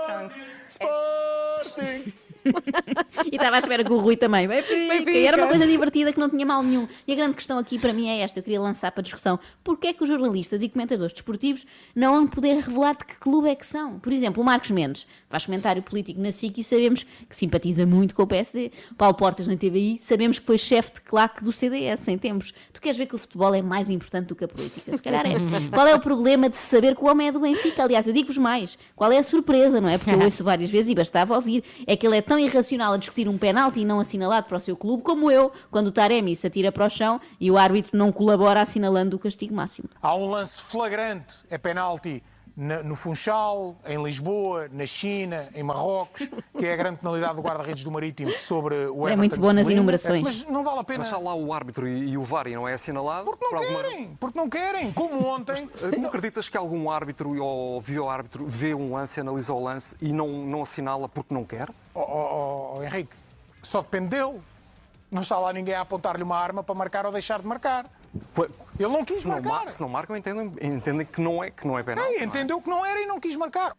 Pronto. Sporting! (laughs) e estava à espera que o Rui também. Benfica. Benfica. E era uma coisa divertida que não tinha mal nenhum. E a grande questão aqui para mim é esta: eu queria lançar para discussão. Porquê é que os jornalistas e comentadores desportivos não vão poder revelar de que clube é que são? Por exemplo, o Marcos Mendes faz comentário político na SIC e sabemos que simpatiza muito com o PSD. Paulo Portas na TVI, sabemos que foi chefe de claque do CDS em tempos. Tu queres ver que o futebol é mais importante do que a política? Se calhar é. (laughs) Qual é o problema de saber que o homem é do Benfica? Aliás, eu digo-vos mais. Qual é a surpresa, não é? Porque eu (laughs) ouço várias vezes e bastava ouvir. É que ele é tão irracional a discutir um penalti não assinalado para o seu clube como eu, quando o Taremi se atira para o chão e o árbitro não colabora assinalando o castigo máximo. Há um lance flagrante, é penalti na- no Funchal, em Lisboa, na China, em Marrocos, que é a grande penalidade do guarda-redes do Marítimo sobre o Everton. É muito bom nas enumerações. Mas não vale a pena. Mas está lá o árbitro e, e o VAR e não é assinalado? Porque não por alguma querem, porque não querem. Como ontem. Eh, Não acreditas que algum árbitro ou vídeo-árbitro vê um lance, analisa o lance e não, não assinala porque não quer? Oh, oh, oh, Henrique, só depende dele. Não está lá ninguém a apontar-lhe uma arma para marcar ou deixar de marcar. Ele não quis se não, marcar. mar- se não marcam, entendem, entendem que, não é, que não é penal. Ei, entendeu que não era e não quis marcar.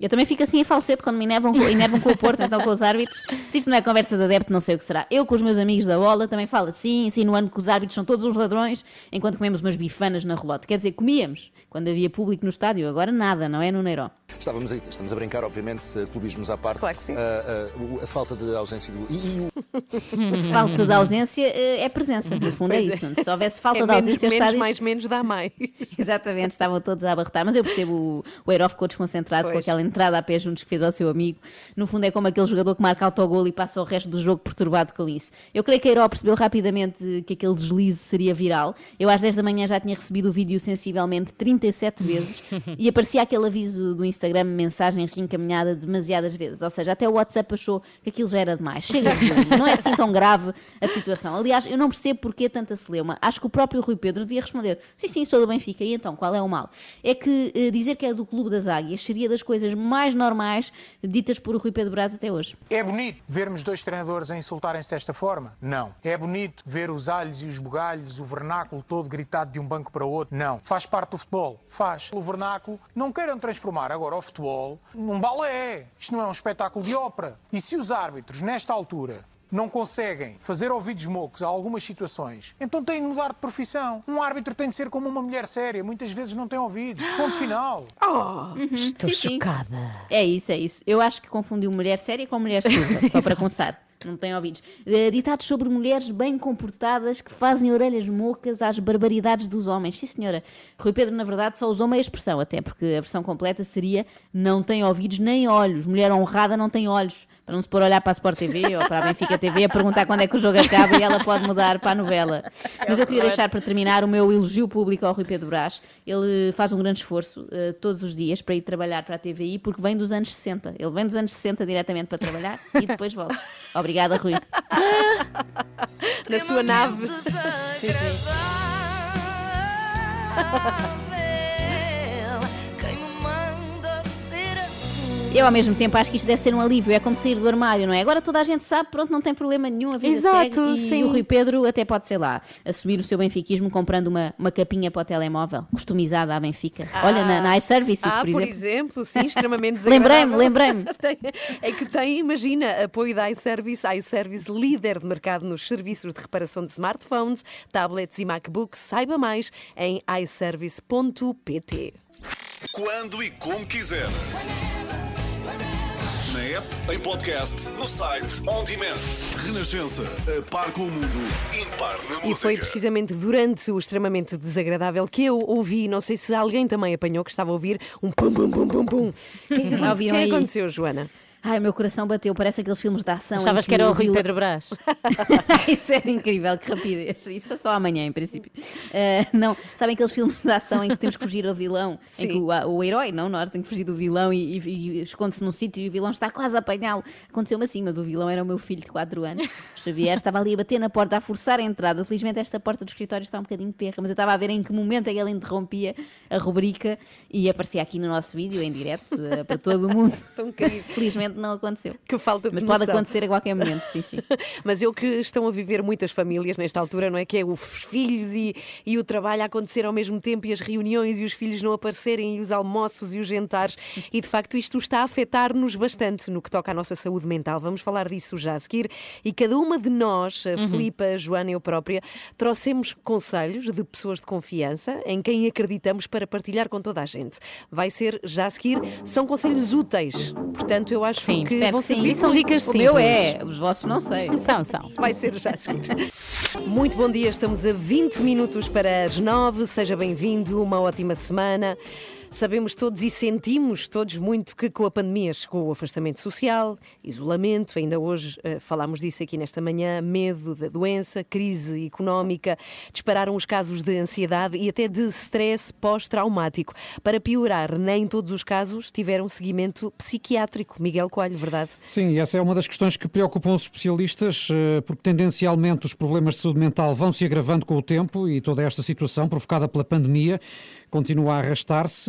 Eu também fico assim em falsete quando me enervam, com- enervam com o Porto, então com os árbitros. Se isto não é conversa de adepto, não sei o que será. Eu com os meus amigos da bola também falo assim, insinuando que os árbitros são todos uns ladrões, enquanto comemos umas bifanas na relota. Quer dizer, comíamos quando havia público no estádio, agora nada, não é no Neiró. Estávamos a, estamos a brincar, obviamente, eh, clubismos à parte. Claro que sim. Ah, ah, o- a falta de ausência do. E, o- (laughs) Falta de ausência eh, é presença, no fundo é Pois é. isso. não é? Se houvesse falta É de menos, ausência, os menos, estádios... mais menos dá mais. (laughs) Exatamente, estavam todos a abarrotar. Mas eu percebo, o, o Eiro ficou desconcentrado com Pois. aquela entrada a pé juntos que fez ao seu amigo. No fundo, é como aquele jogador que marca autogol e passa o resto do jogo perturbado com isso. Eu creio que Eiro percebeu rapidamente que aquele deslize seria viral. Eu às 10 da manhã já tinha recebido o vídeo sensivelmente 37 vezes (laughs) e aparecia aquele aviso do Instagram, mensagem reencaminhada demasiadas vezes. Ou seja, até o WhatsApp achou que aquilo já era demais. Chega de não é assim tão grave a situação. Aliás, eu não percebo porque tanta celeuma. Acho que o próprio Rui Pedro devia responder: sim, sim, sou do Benfica. E então, qual é o mal? É que eh, dizer que é do Clube das Águias seria das coisas mais normais ditas por Rui Pedro Braz até hoje. É bonito vermos dois treinadores a insultarem-se desta forma? Não. É bonito ver os alhos e os bugalhos, o vernáculo todo gritado de um banco para o outro? Não. Faz parte do futebol? Faz. O vernáculo não queiram transformar agora o futebol num balé. Isto não é um espetáculo de ópera. E se os árbitros, nesta altura, não conseguem fazer ouvidos mocos a algumas situações, então têm de mudar de profissão. Um árbitro tem de ser como uma mulher séria, muitas vezes não tem ouvidos. Ponto final. (gasps) Estou Sim, sim. chocada. É isso, é isso. Eu acho que confundiu mulher séria com mulher surda, (laughs) só para começar. Não tem ouvidos. Eh, Ditados sobre mulheres bem comportadas que fazem orelhas mocas às barbaridades dos homens. Sim, senhora. Rui Pedro, na verdade, só usou meia expressão, até porque a versão completa seria não tem ouvidos nem olhos. Mulher honrada não tem olhos. Para não se pôr a olhar para a Sport TV ou para a Benfica TV a perguntar quando é que o jogo acaba e ela pode mudar para a novela. Mas eu queria deixar para terminar o meu elogio público ao Rui Pedro Brás. Ele faz um grande esforço eh, todos os dias para ir trabalhar para a TVI porque vem dos anos 60. Ele vem dos anos 60 diretamente para trabalhar e depois volta. Obrigada, Rui. Na sua nave. Eu, ao mesmo tempo, acho que isto deve ser um alívio. É como sair do armário, não é? Agora toda a gente sabe, pronto, não tem problema nenhum, a vida Exato, segue. E sim. o Rui Pedro até pode, sei lá, assumir o seu benfiquismo comprando uma, uma capinha para o telemóvel, customizada à Benfica. Olha, na, na iServices, ah, por exemplo. sim, (laughs) extremamente Lembrei-me, desagradável. lembrei-me. (laughs) Tem- É que tem, imagina, apoio da iService, iService líder de mercado nos serviços de reparação de smartphones, tablets e MacBooks. Saiba mais em iService.pt. Quando e como quiser. App, em podcast, no site, on demand. Renascença, a par com o mundo, impar na música. E foi precisamente durante o extremamente desagradável que eu ouvi, não sei se alguém também apanhou que estava a ouvir um pum pum pum pum pum. (laughs) O que é que, aconte- Ouviram que é aconteceu, Joana? Ai, meu coração bateu, parece aqueles filmes de ação. em Achavas que era o Rui Pedro Brás? (laughs) Isso era incrível, que rapidez. Isso é só amanhã, em princípio. Eh, não, sabem aqueles filmes de ação em que temos que fugir ao vilão? Em que Sim. o, o herói, não, nós temos que fugir do vilão e, e- e esconde-se num sítio e o vilão está quase a apanhá-lo. Aconteceu-me assim, mas o vilão era o meu filho de 4 anos. O Xavier estava ali a bater na porta, a forçar a entrada. Felizmente esta porta do escritório está um bocadinho perra, mas eu estava a ver em que momento é que ele interrompia a rubrica e aparecia aqui no nosso vídeo, em direto, eh, para todo o mundo. (laughs) Tão querido. Felizmente infelizmente não aconteceu. Que falta de Mas pode acontecer a qualquer momento, sim, sim. (laughs) Mas eu que estão a viver muitas famílias nesta altura, não é? Que é os filhos e, e o trabalho a acontecer ao mesmo tempo e as reuniões e os filhos não aparecerem e os almoços e os jantares. E de facto isto está a afetar-nos bastante no que toca à nossa saúde mental. Vamos falar disso já a seguir. E cada uma de nós, a Uhum. Filipa, a Joana e eu própria, trouxemos conselhos de pessoas de confiança em quem acreditamos para partilhar com toda a gente. Vai ser já a seguir. São conselhos úteis. Portanto, eu acho Sim, que é vão que ser sim. E são dicas O meu é, simples. os vossos não sei. (laughs) São, são. Vai ser já a seguir. Muito bom dia, estamos a 20 minutos para as 9. Seja bem-vindo, uma ótima semana. Sabemos todos e sentimos todos muito que com a pandemia chegou o afastamento social, isolamento, ainda hoje eh, falámos disso aqui nesta manhã, medo da doença, crise económica, dispararam os casos de ansiedade e até de stress pós-traumático. Para piorar, nem todos os casos tiveram seguimento psiquiátrico. Miguel Coelho, verdade? Sim, essa é uma das questões que preocupam os especialistas, eh, porque tendencialmente os problemas de saúde mental vão se agravando com o tempo e toda esta situação provocada pela pandemia continua a arrastar-se,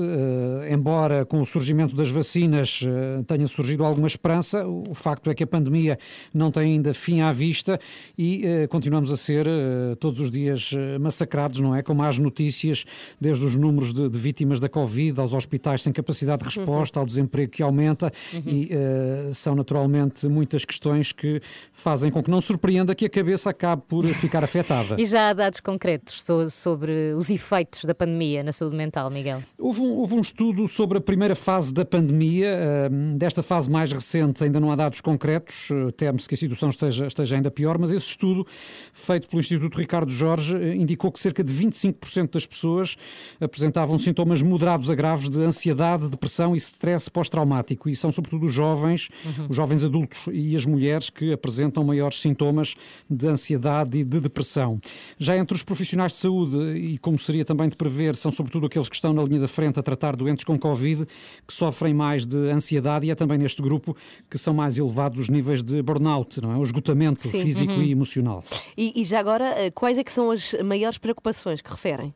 embora com o surgimento das vacinas eh, tenha surgido alguma esperança, o facto é que a pandemia não tem ainda fim à vista e eh, continuamos a ser eh, todos os dias eh, massacrados, não é? Com más notícias, desde os números de, de vítimas da Covid, aos hospitais sem capacidade de resposta, ao desemprego que aumenta e eh, são naturalmente muitas questões que fazem com que não surpreenda que a cabeça acabe por ficar afetada. (laughs) E já há dados concretos so- sobre os efeitos da pandemia na saúde mental, Miguel? Houve um, houve um estudo sobre a primeira fase da pandemia. desta fase mais recente ainda não há dados concretos, teme-se que a situação esteja, esteja ainda pior, mas esse estudo, feito pelo Instituto Ricardo Jorge, eh, indicou que cerca de 25% das pessoas apresentavam sintomas moderados a graves de ansiedade, depressão e stress pós-traumático. E são sobretudo os jovens, os jovens adultos e as mulheres que apresentam maiores sintomas de ansiedade e de depressão. Já entre os profissionais de saúde, e como seria também de prever, são sobretudo aqueles que estão na linha da frente a tratar doentes com Covid, que sofrem mais de ansiedade, e é também neste grupo que são mais elevados os níveis de burnout, não é? O esgotamento Sim. físico Uhum. e emocional. E, e já agora, eh, quais é que são as maiores preocupações que referem?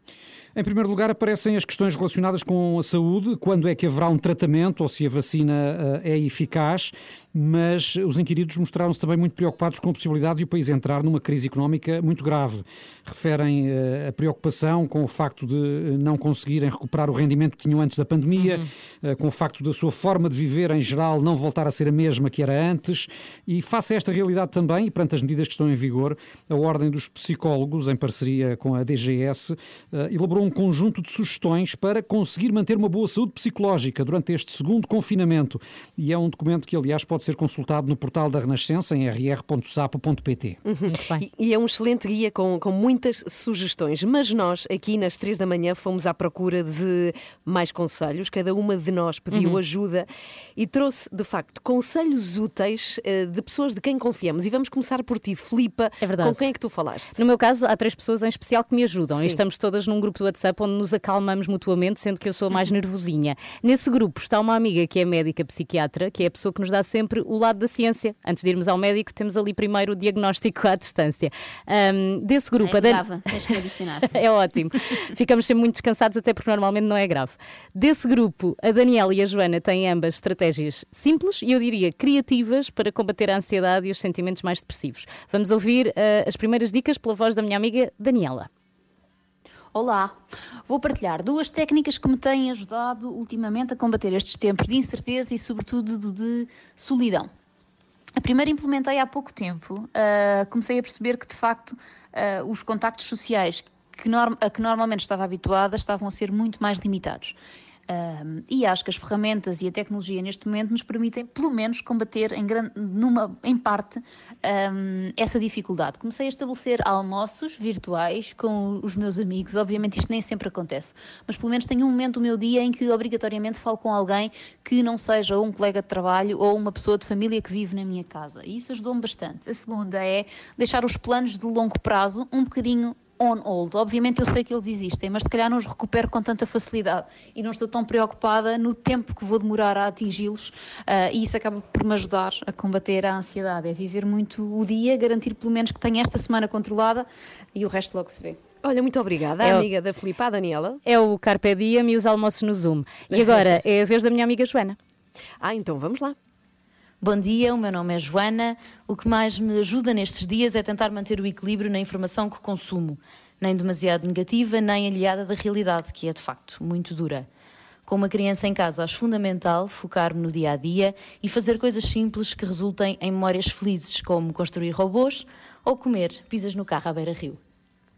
Em primeiro lugar, aparecem as questões relacionadas com a saúde, quando é que haverá um tratamento ou se a vacina eh, é eficaz, mas os inquiridos mostraram-se também muito preocupados com a possibilidade de o país entrar numa crise económica muito grave. Referem eh, a preocupação com o facto de eh, não conseguirem recuperar o rendimento que tinham antes da pandemia, eh, com o facto da sua forma de viver em geral não voltar a ser a mesma que era antes, e face a esta realidade também, e perante as medidas que estão em vigor, a Ordem dos Psicólogos, em parceria com a DGS, eh, elaborou um conjunto de sugestões para conseguir manter uma boa saúde psicológica durante este segundo confinamento. E é um documento que, aliás, pode ser consultado no portal da Renascença em rr.sapo.pt. E, e é um excelente guia com, com muitas sugestões. Mas nós, aqui nas três da manhã, fomos à procura de mais conselhos. Cada uma de nós pediu Uhum. ajuda e trouxe, de facto, conselhos úteis eh, de pessoas de quem confiamos. E vamos começar por ti, Filipa. É verdade. Com quem é que tu falaste? No meu caso, há três pessoas em especial que me ajudam Sim. e estamos todas num grupo do WhatsApp onde nos acalmamos mutuamente, sendo que eu sou mais nervosinha. Nesse grupo está uma amiga que é médica psiquiatra, que é a pessoa que nos dá sempre o lado da ciência. Antes de irmos ao médico, temos ali primeiro o diagnóstico à distância. Ahm, desse grupo, É Dan- grave, tens que adicionar. (laughs) é ótimo. Ficamos sempre muito descansados, até porque normalmente não é grave. Desse grupo, a Daniela e a Joana têm ambas estratégias simples e eu diria criativas para combater a ansiedade e os sentimentos mais depressivos. Vamos ouvir eh, as primeiras dicas pela voz da minha amiga Daniela. Olá, vou partilhar duas técnicas que me têm ajudado ultimamente a combater estes tempos de incerteza e, sobretudo, de, solidão. A primeira implementei há pouco tempo. ah, comecei a perceber que, de facto, ah, os contactos sociais que norm- a que normalmente estava habituada estavam a ser muito mais limitados. Um, e acho que as ferramentas e a tecnologia neste momento nos permitem, pelo menos, combater em, gran- numa, em parte um, essa dificuldade. Comecei a estabelecer almoços virtuais com os meus amigos. Obviamente, isto nem sempre acontece, mas pelo menos tenho um momento do meu dia em que obrigatoriamente falo com alguém que não seja um colega de trabalho ou uma pessoa de família que vive na minha casa. E isso ajudou-me bastante. A segunda é deixar os planos de longo prazo um bocadinho on hold. Obviamente eu sei que eles existem, mas se calhar não os recupero com tanta facilidade e não estou tão preocupada no tempo que vou demorar a atingi-los ah, e isso acaba por me ajudar a combater a ansiedade. É viver muito o dia, garantir pelo menos que tenho esta semana controlada e o resto logo se vê. Olha, muito obrigada, É o- amiga da Filipa, a Daniela. É o Carpe Diem e os almoços no Zoom. E agora (laughs) é a vez da minha amiga Joana. Ah, então vamos lá. Bom dia, o meu nome é Joana. O que mais me ajuda nestes dias é tentar manter o equilíbrio na informação que consumo, nem demasiado negativa, nem aliada da realidade, que é de facto muito dura. Com uma criança em casa, acho fundamental focar-me no dia a dia e fazer coisas simples que resultem em memórias felizes, como construir robôs ou comer pizzas no carro à beira-rio.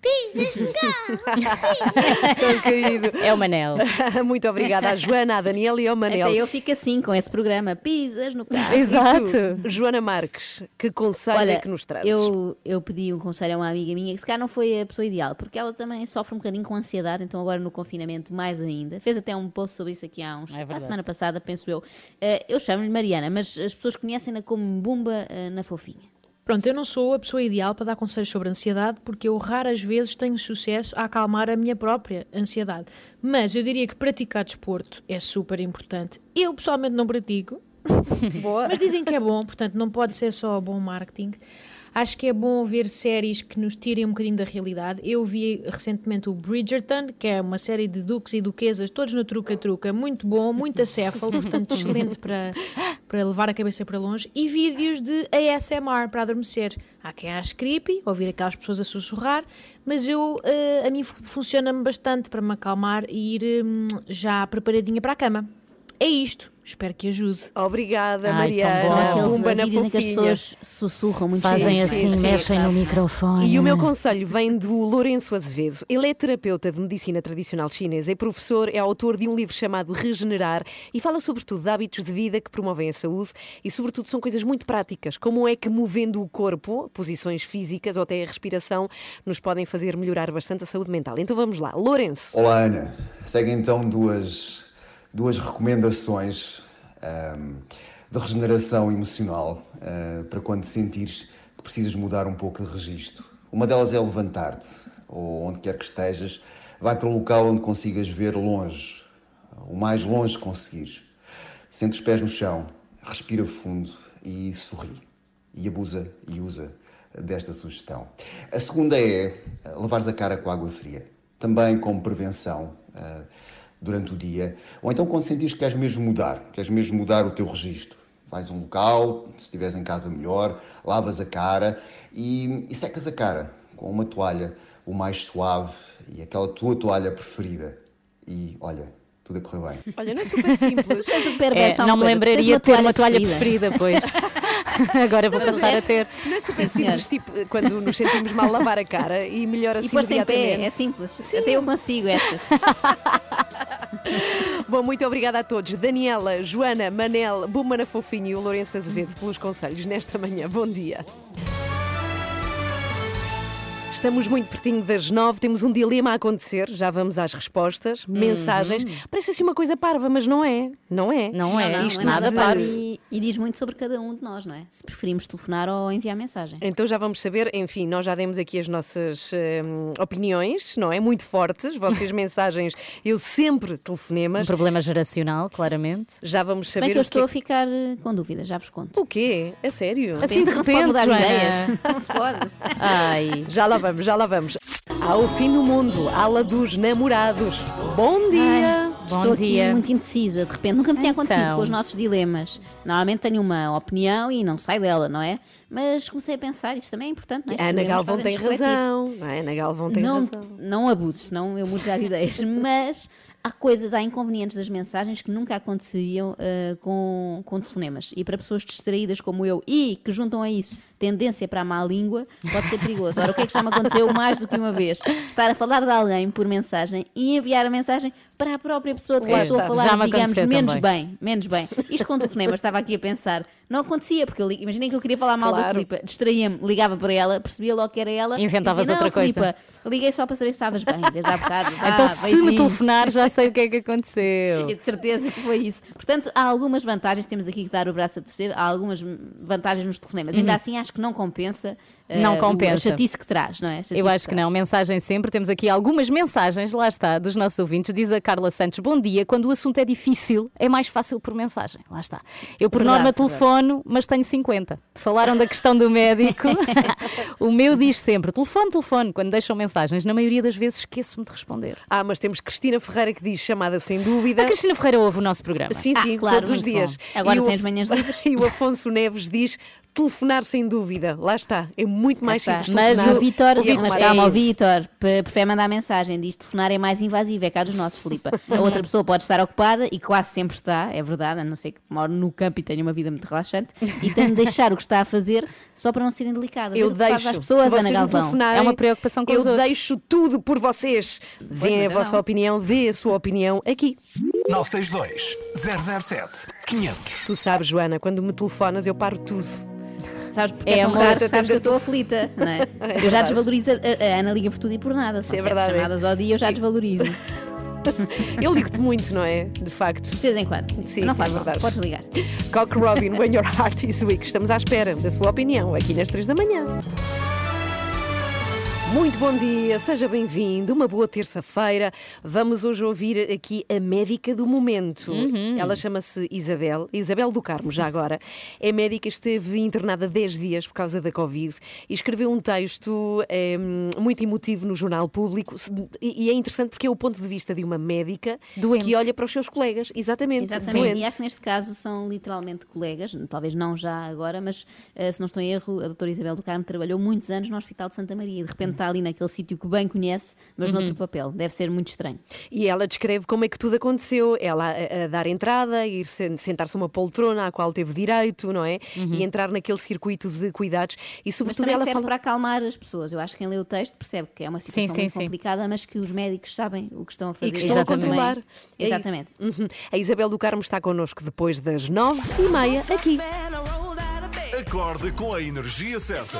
Pisas no carro! Tão querido. É o Manel. (laughs) Muito obrigada à Joana, à Daniela e ao Manel. Até eu fico assim com esse programa, pisas no carro. Exato. Joana Marques, que conselho Olha, é que nos trazes? Eu, eu pedi um conselho a uma amiga minha que se calhar não foi a pessoa ideal, porque ela também sofre um bocadinho com ansiedade, então agora no confinamento mais ainda. Fez até um post sobre isso aqui há uns. É a semana passada, penso eu. Eh, eu chamo-lhe Mariana, mas as pessoas conhecem-na como Bumba eh, na Fofinha. Pronto, eu não sou a pessoa ideal para dar conselhos sobre ansiedade porque eu raras vezes tenho sucesso a acalmar a minha própria ansiedade. Mas eu diria que praticar desporto é super importante. Eu pessoalmente não pratico, mas dizem que é bom, portanto não pode ser só bom marketing. Acho que é bom ver séries que nos tirem um bocadinho da realidade. Eu vi recentemente o Bridgerton, que é uma série de duques e duquesas, todos no truca-truca, muito bom, muito acéfalo, portanto excelente para, para levar a cabeça para longe. E vídeos de ASMR para adormecer. Há quem ache creepy, ouvir aquelas pessoas a sussurrar, mas eu, eh, a mim fu- funciona-me bastante para me acalmar e ir hum, já preparadinha para a cama. É isto. Espero que ajude. Obrigada, Ai, Mariana. bom. São aqueles Pumba na vídeos em que as pessoas sussurram muito Fazem cedo. assim, mexem no microfone. E o meu conselho vem do Lourenço Azevedo. Ele é terapeuta de medicina tradicional chinesa, é professor, é autor de um livro chamado Regenerar e fala sobretudo de hábitos de vida que promovem a saúde e, sobretudo, são coisas muito práticas, como é que movendo o corpo, posições físicas ou até a respiração, nos podem fazer melhorar bastante a saúde mental. Então vamos lá. Lourenço. Olá, Ana. Seguem então duas, duas recomendações ahm, de regeneração emocional ah, para quando sentires que precisas mudar um pouco de registro. Uma delas é levantar-te, ou onde quer que estejas, vai para um local onde consigas ver longe, o mais longe que conseguires. Sente os pés no chão, respira fundo e sorri. E abusa e usa desta sugestão. A segunda é ah, lavares a cara com água fria, também como prevenção ah, durante o dia. Ou então quando sentires que queres mesmo mudar, queres mesmo mudar o teu registro. Vais a um local, se estiveres em casa melhor, lavas a cara e, e secas a cara com uma toalha o mais suave e aquela tua toalha preferida. E olha, tudo a correr bem. Olha, não é super simples. (laughs) É, não me lembraria de ter uma toalha preferida, pois. (laughs) (laughs) Agora vou Mas passar a ter. Não é super Sim, simples, tipo, quando nos sentimos mal lavar a cara e melhora-se E pôr-se em pé, imediatamente. é simples. Até eu consigo estas. (laughs) Bom, muito obrigada a todos. Daniela, Joana, Manel, Bumana Fofinho e o Lourenço Azevedo pelos conselhos nesta manhã. Bom dia. Estamos muito pertinho das nove, temos um dilema a acontecer, já vamos às respostas, mensagens. Parece assim uma coisa parva, mas não é. Não é. Não é. Não, Isto é nada parvo. E, e diz muito sobre cada um de nós, não é? Se preferimos telefonar ou enviar mensagem. Então já vamos saber, enfim, nós já demos aqui as nossas hum, opiniões, não é? Muito fortes, vossas (laughs) mensagens, eu sempre telefonemas. Um problema geracional, claramente. Já vamos Se bem saber que eu o que estou é a ficar eh, com dúvidas, já vos conto. O quê? A sério? Assim de Não se pode repente, mudar Joana. ideias. Não se pode. Ai. Já lá vamos, já lá vamos. Ao fim do mundo, ala dos namorados. Bom dia! Bom Estou dia. aqui muito indecisa, de repente. Nunca me tinha acontecido Então. com os nossos dilemas. Normalmente tenho uma opinião e não sai dela, não é? Mas comecei a pensar, isto também é importante, não é? A Ana Galvão tem razão. não é? Ana Galvão tem não, razão. não abuses, senão eu mudo já de ideias. (laughs) Mas há coisas, há inconvenientes das mensagens que nunca aconteceriam eh, com, com telefonemas. E para pessoas distraídas como eu e que juntam a isso tendência para a má língua, pode ser perigoso. Ora, o que é que já me aconteceu mais do que uma vez? Estar a falar de alguém por mensagem e enviar a mensagem para a própria pessoa de quem Lá estou a falar, Já me digamos, menos também. bem. Menos bem. Isto com telefonema, estava aqui a pensar. Não acontecia, porque eu imaginei que eu queria falar mal da Claro. Filipa. Distraía-me, ligava para ela, percebia logo que era ela. e Inventavas dizia, outra "Não, coisa." Filipa, liguei só para saber se estavas bem, desde há bocado. (laughs) então, Ah, se me telefonar, já sei o que é que (laughs) aconteceu. E de certeza que foi isso. Portanto, há algumas vantagens, temos aqui que dar o braço a torcer, há algumas vantagens nos telefonemas. Ainda Uhum. assim, acho que não compensa, Não eh, compensa. a chatice que traz, não é? Eu acho que traz. não, mensagem sempre. Temos aqui algumas mensagens, lá está, dos nossos ouvintes. Diz a Carla Santos: Bom dia. Quando o assunto é difícil, é mais fácil por mensagem. Lá está. Eu, por Verdade, norma, telefono mas tenho 50. Falaram da questão do médico. (laughs) o meu diz sempre: telefone, telefone, quando deixam mensagens. Na maioria das vezes esqueço-me de responder. Ah, mas temos Cristina Ferreira que diz chamada sem dúvida. A Cristina Ferreira ouve o nosso programa. Sim, sim, Ah, claro, todos os dias. bom. Agora E o tens Af- manhãs livres. (laughs) E o Afonso Neves diz telefonar sem dúvida. Lá está. É muito mais Está. simples Mas o Vitor, e mas arrumar calma, o isso. Vitor prefere mandar mensagem, diz telefonar é mais invasivo, é cá dos nossos, Filipa. A (laughs) outra pessoa pode estar ocupada e quase sempre está, é verdade, a não ser que moro no campo e tenha uma vida muito relaxante, e tem de deixar o que está a fazer só para não serem delicadas. Eu o faz deixo. às pessoas, Se Ana Galvão. É uma preocupação com eu os outros. deixo tudo por vocês. Dê mas a eu vossa não. opinião, dê a sua opinião aqui. 962 007 500. Tu sabes, Joana, quando me telefonas eu paro tudo. Sabes porque É é, amor. sabes que eu estou aflita, (laughs) não é? eu já desvalorizo, a, a Ana liga por tudo e por nada, são É sete é. chamadas ao dia, eu já desvalorizo. (laughs) Eu ligo-te muito, não é? De facto. De vez em quando, sim. Sim, não faz é mal, verdade. podes ligar. Cock Robin, When Your Heart is Weak. Estamos à espera da sua opinião aqui nas 3 da manhã. Muito bom dia, seja bem-vindo. Uma boa terça-feira. Vamos hoje ouvir aqui a médica do momento. Ela chama-se Isabel, Isabel do Carmo, já agora. É médica, esteve internada 10 dias por causa da Covid e escreveu um texto eh, muito emotivo no Jornal Público. E e é interessante porque é o ponto de vista de uma médica Doente. que olha para os seus colegas. Exatamente. Exatamente, doente. e acho que neste caso são literalmente colegas, talvez não já agora, mas eh, se não estou em erro, a doutora Isabel do Carmo trabalhou muitos anos no Hospital de Santa Maria e de repente está ali naquele sítio que bem conhece, mas Uhum. noutro papel. Deve ser muito estranho. E ela descreve como é que tudo aconteceu. Ela a, a dar entrada, ir sen- sentar-se a uma poltrona à qual teve direito, não é? E entrar naquele circuito de cuidados. E sobretudo ela serve fala. para acalmar as pessoas. Eu acho que quem lê o texto percebe que é uma situação Sim, sim, muito sim. complicada, mas que os médicos sabem o que estão a fazer. E que estão a Exatamente. controlar. É. Exatamente. Uhum. A Isabel do Carmo está connosco depois das nove e meia aqui. Acorde com a energia certa.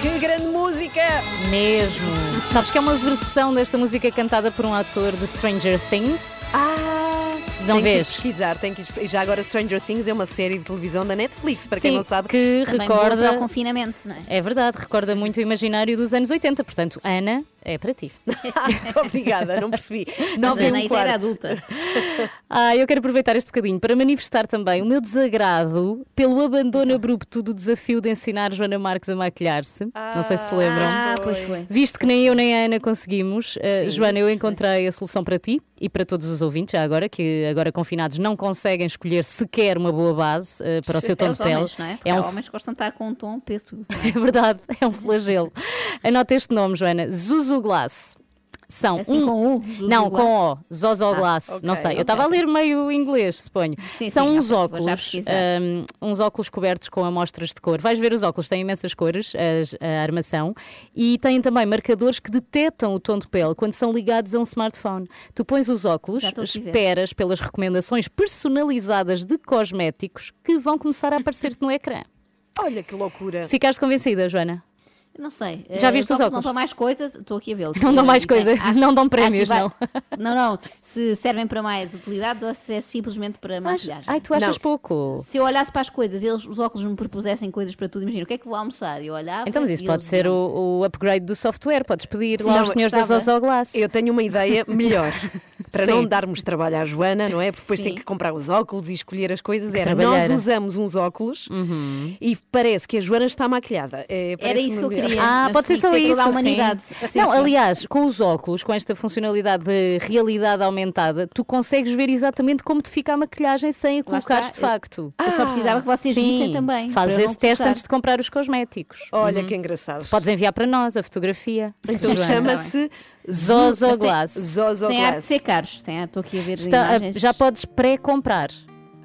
Que grande música! Mesmo. Sabes que é uma versão desta música cantada por um ator de Stranger Things? Ah! Não tem vês? que pesquisar, tem que e já agora Stranger Things é uma série de televisão da Netflix, para Sim, quem não sabe. que Também recorda. para o confinamento, não é? É verdade, recorda muito o imaginário dos anos 80. Portanto, Ana, é para ti. Muito (laughs) obrigada, não percebi. Mas Nove e Ana ainda era quarto. adulta. (laughs) Ah, eu quero aproveitar este bocadinho para manifestar também o meu desagrado pelo abandono abrupto do desafio de ensinar Joana Marques a maquilhar-se. Não sei se se lembram. Ah, pois foi. Visto que nem eu nem a Ana conseguimos, uh, Joana, eu encontrei a solução para ti e para todos os ouvintes, já agora, que agora confinados não conseguem escolher sequer uma boa base uh, para o seu tom é de pele. homens, não é? Porque É um homens que gostam de estar com um tom pêssego. (laughs) É verdade, é um flagelo. Anota este nome, Joana. Zuzu Glass. São Assim um... com U, Zuzu Não, Glass? com O. Zozo Ah, Glass. ok, não sei. ok, Eu estava a ler meio inglês, suponho. Sim, São sim, uns óculos, um, uns óculos cobertos com amostras de cor. Vais ver os óculos, têm imensas cores, as- a armação, e têm também marcadores que detectam o tom de pele quando são ligados a um smartphone. Tu pões os óculos, a esperas pelas recomendações personalizadas de cosméticos que vão começar a aparecer-te no ecrã. Olha que loucura. Ficaste convencida, Joana? Não sei. Já Eh, viste os Não óculos? dão mais coisas, estou aqui a vê-los. (laughs) Não dão mais coisas, há- não dão prémios, va- (laughs) Não, não. Se servem para mais utilidade ou se é simplesmente para maquilhagem. Ai, tu achas Não. pouco? Se eu olhasse para as coisas e eles, os óculos me propusessem coisas para tudo, imagina, o que é que vou almoçar? Eu olhava. Então, mas isso pode ser o, o upgrade do software. Podes pedir Sim, lá não, aos senhores da estava- Zozo Glass. Eu tenho uma ideia (laughs) melhor. Para Sim. não darmos trabalho à Joana, não é? Porque depois Sim. tem que comprar os óculos e escolher as coisas. Era, nós usamos uns óculos e parece que a Joana está maquilhada. É, Era isso que eu melhor. Ah, pode ser só isso. a humanidade. Sim, não, sim. aliás, com os óculos, com esta funcionalidade de realidade aumentada, tu consegues ver exatamente como te fica a maquilhagem sem a colocares de facto. Eu só precisava que vocês Sim, vissem também. Faz eu esse teste colocar. antes de comprar os cosméticos. Olha que engraçado. Podes enviar para nós a fotografia. Então chama-se Zozo Glass. Zozo Tem ar de Glass. ser caros. Tem ar- Estou aqui a ver Está- imagens. já podes pré-comprar.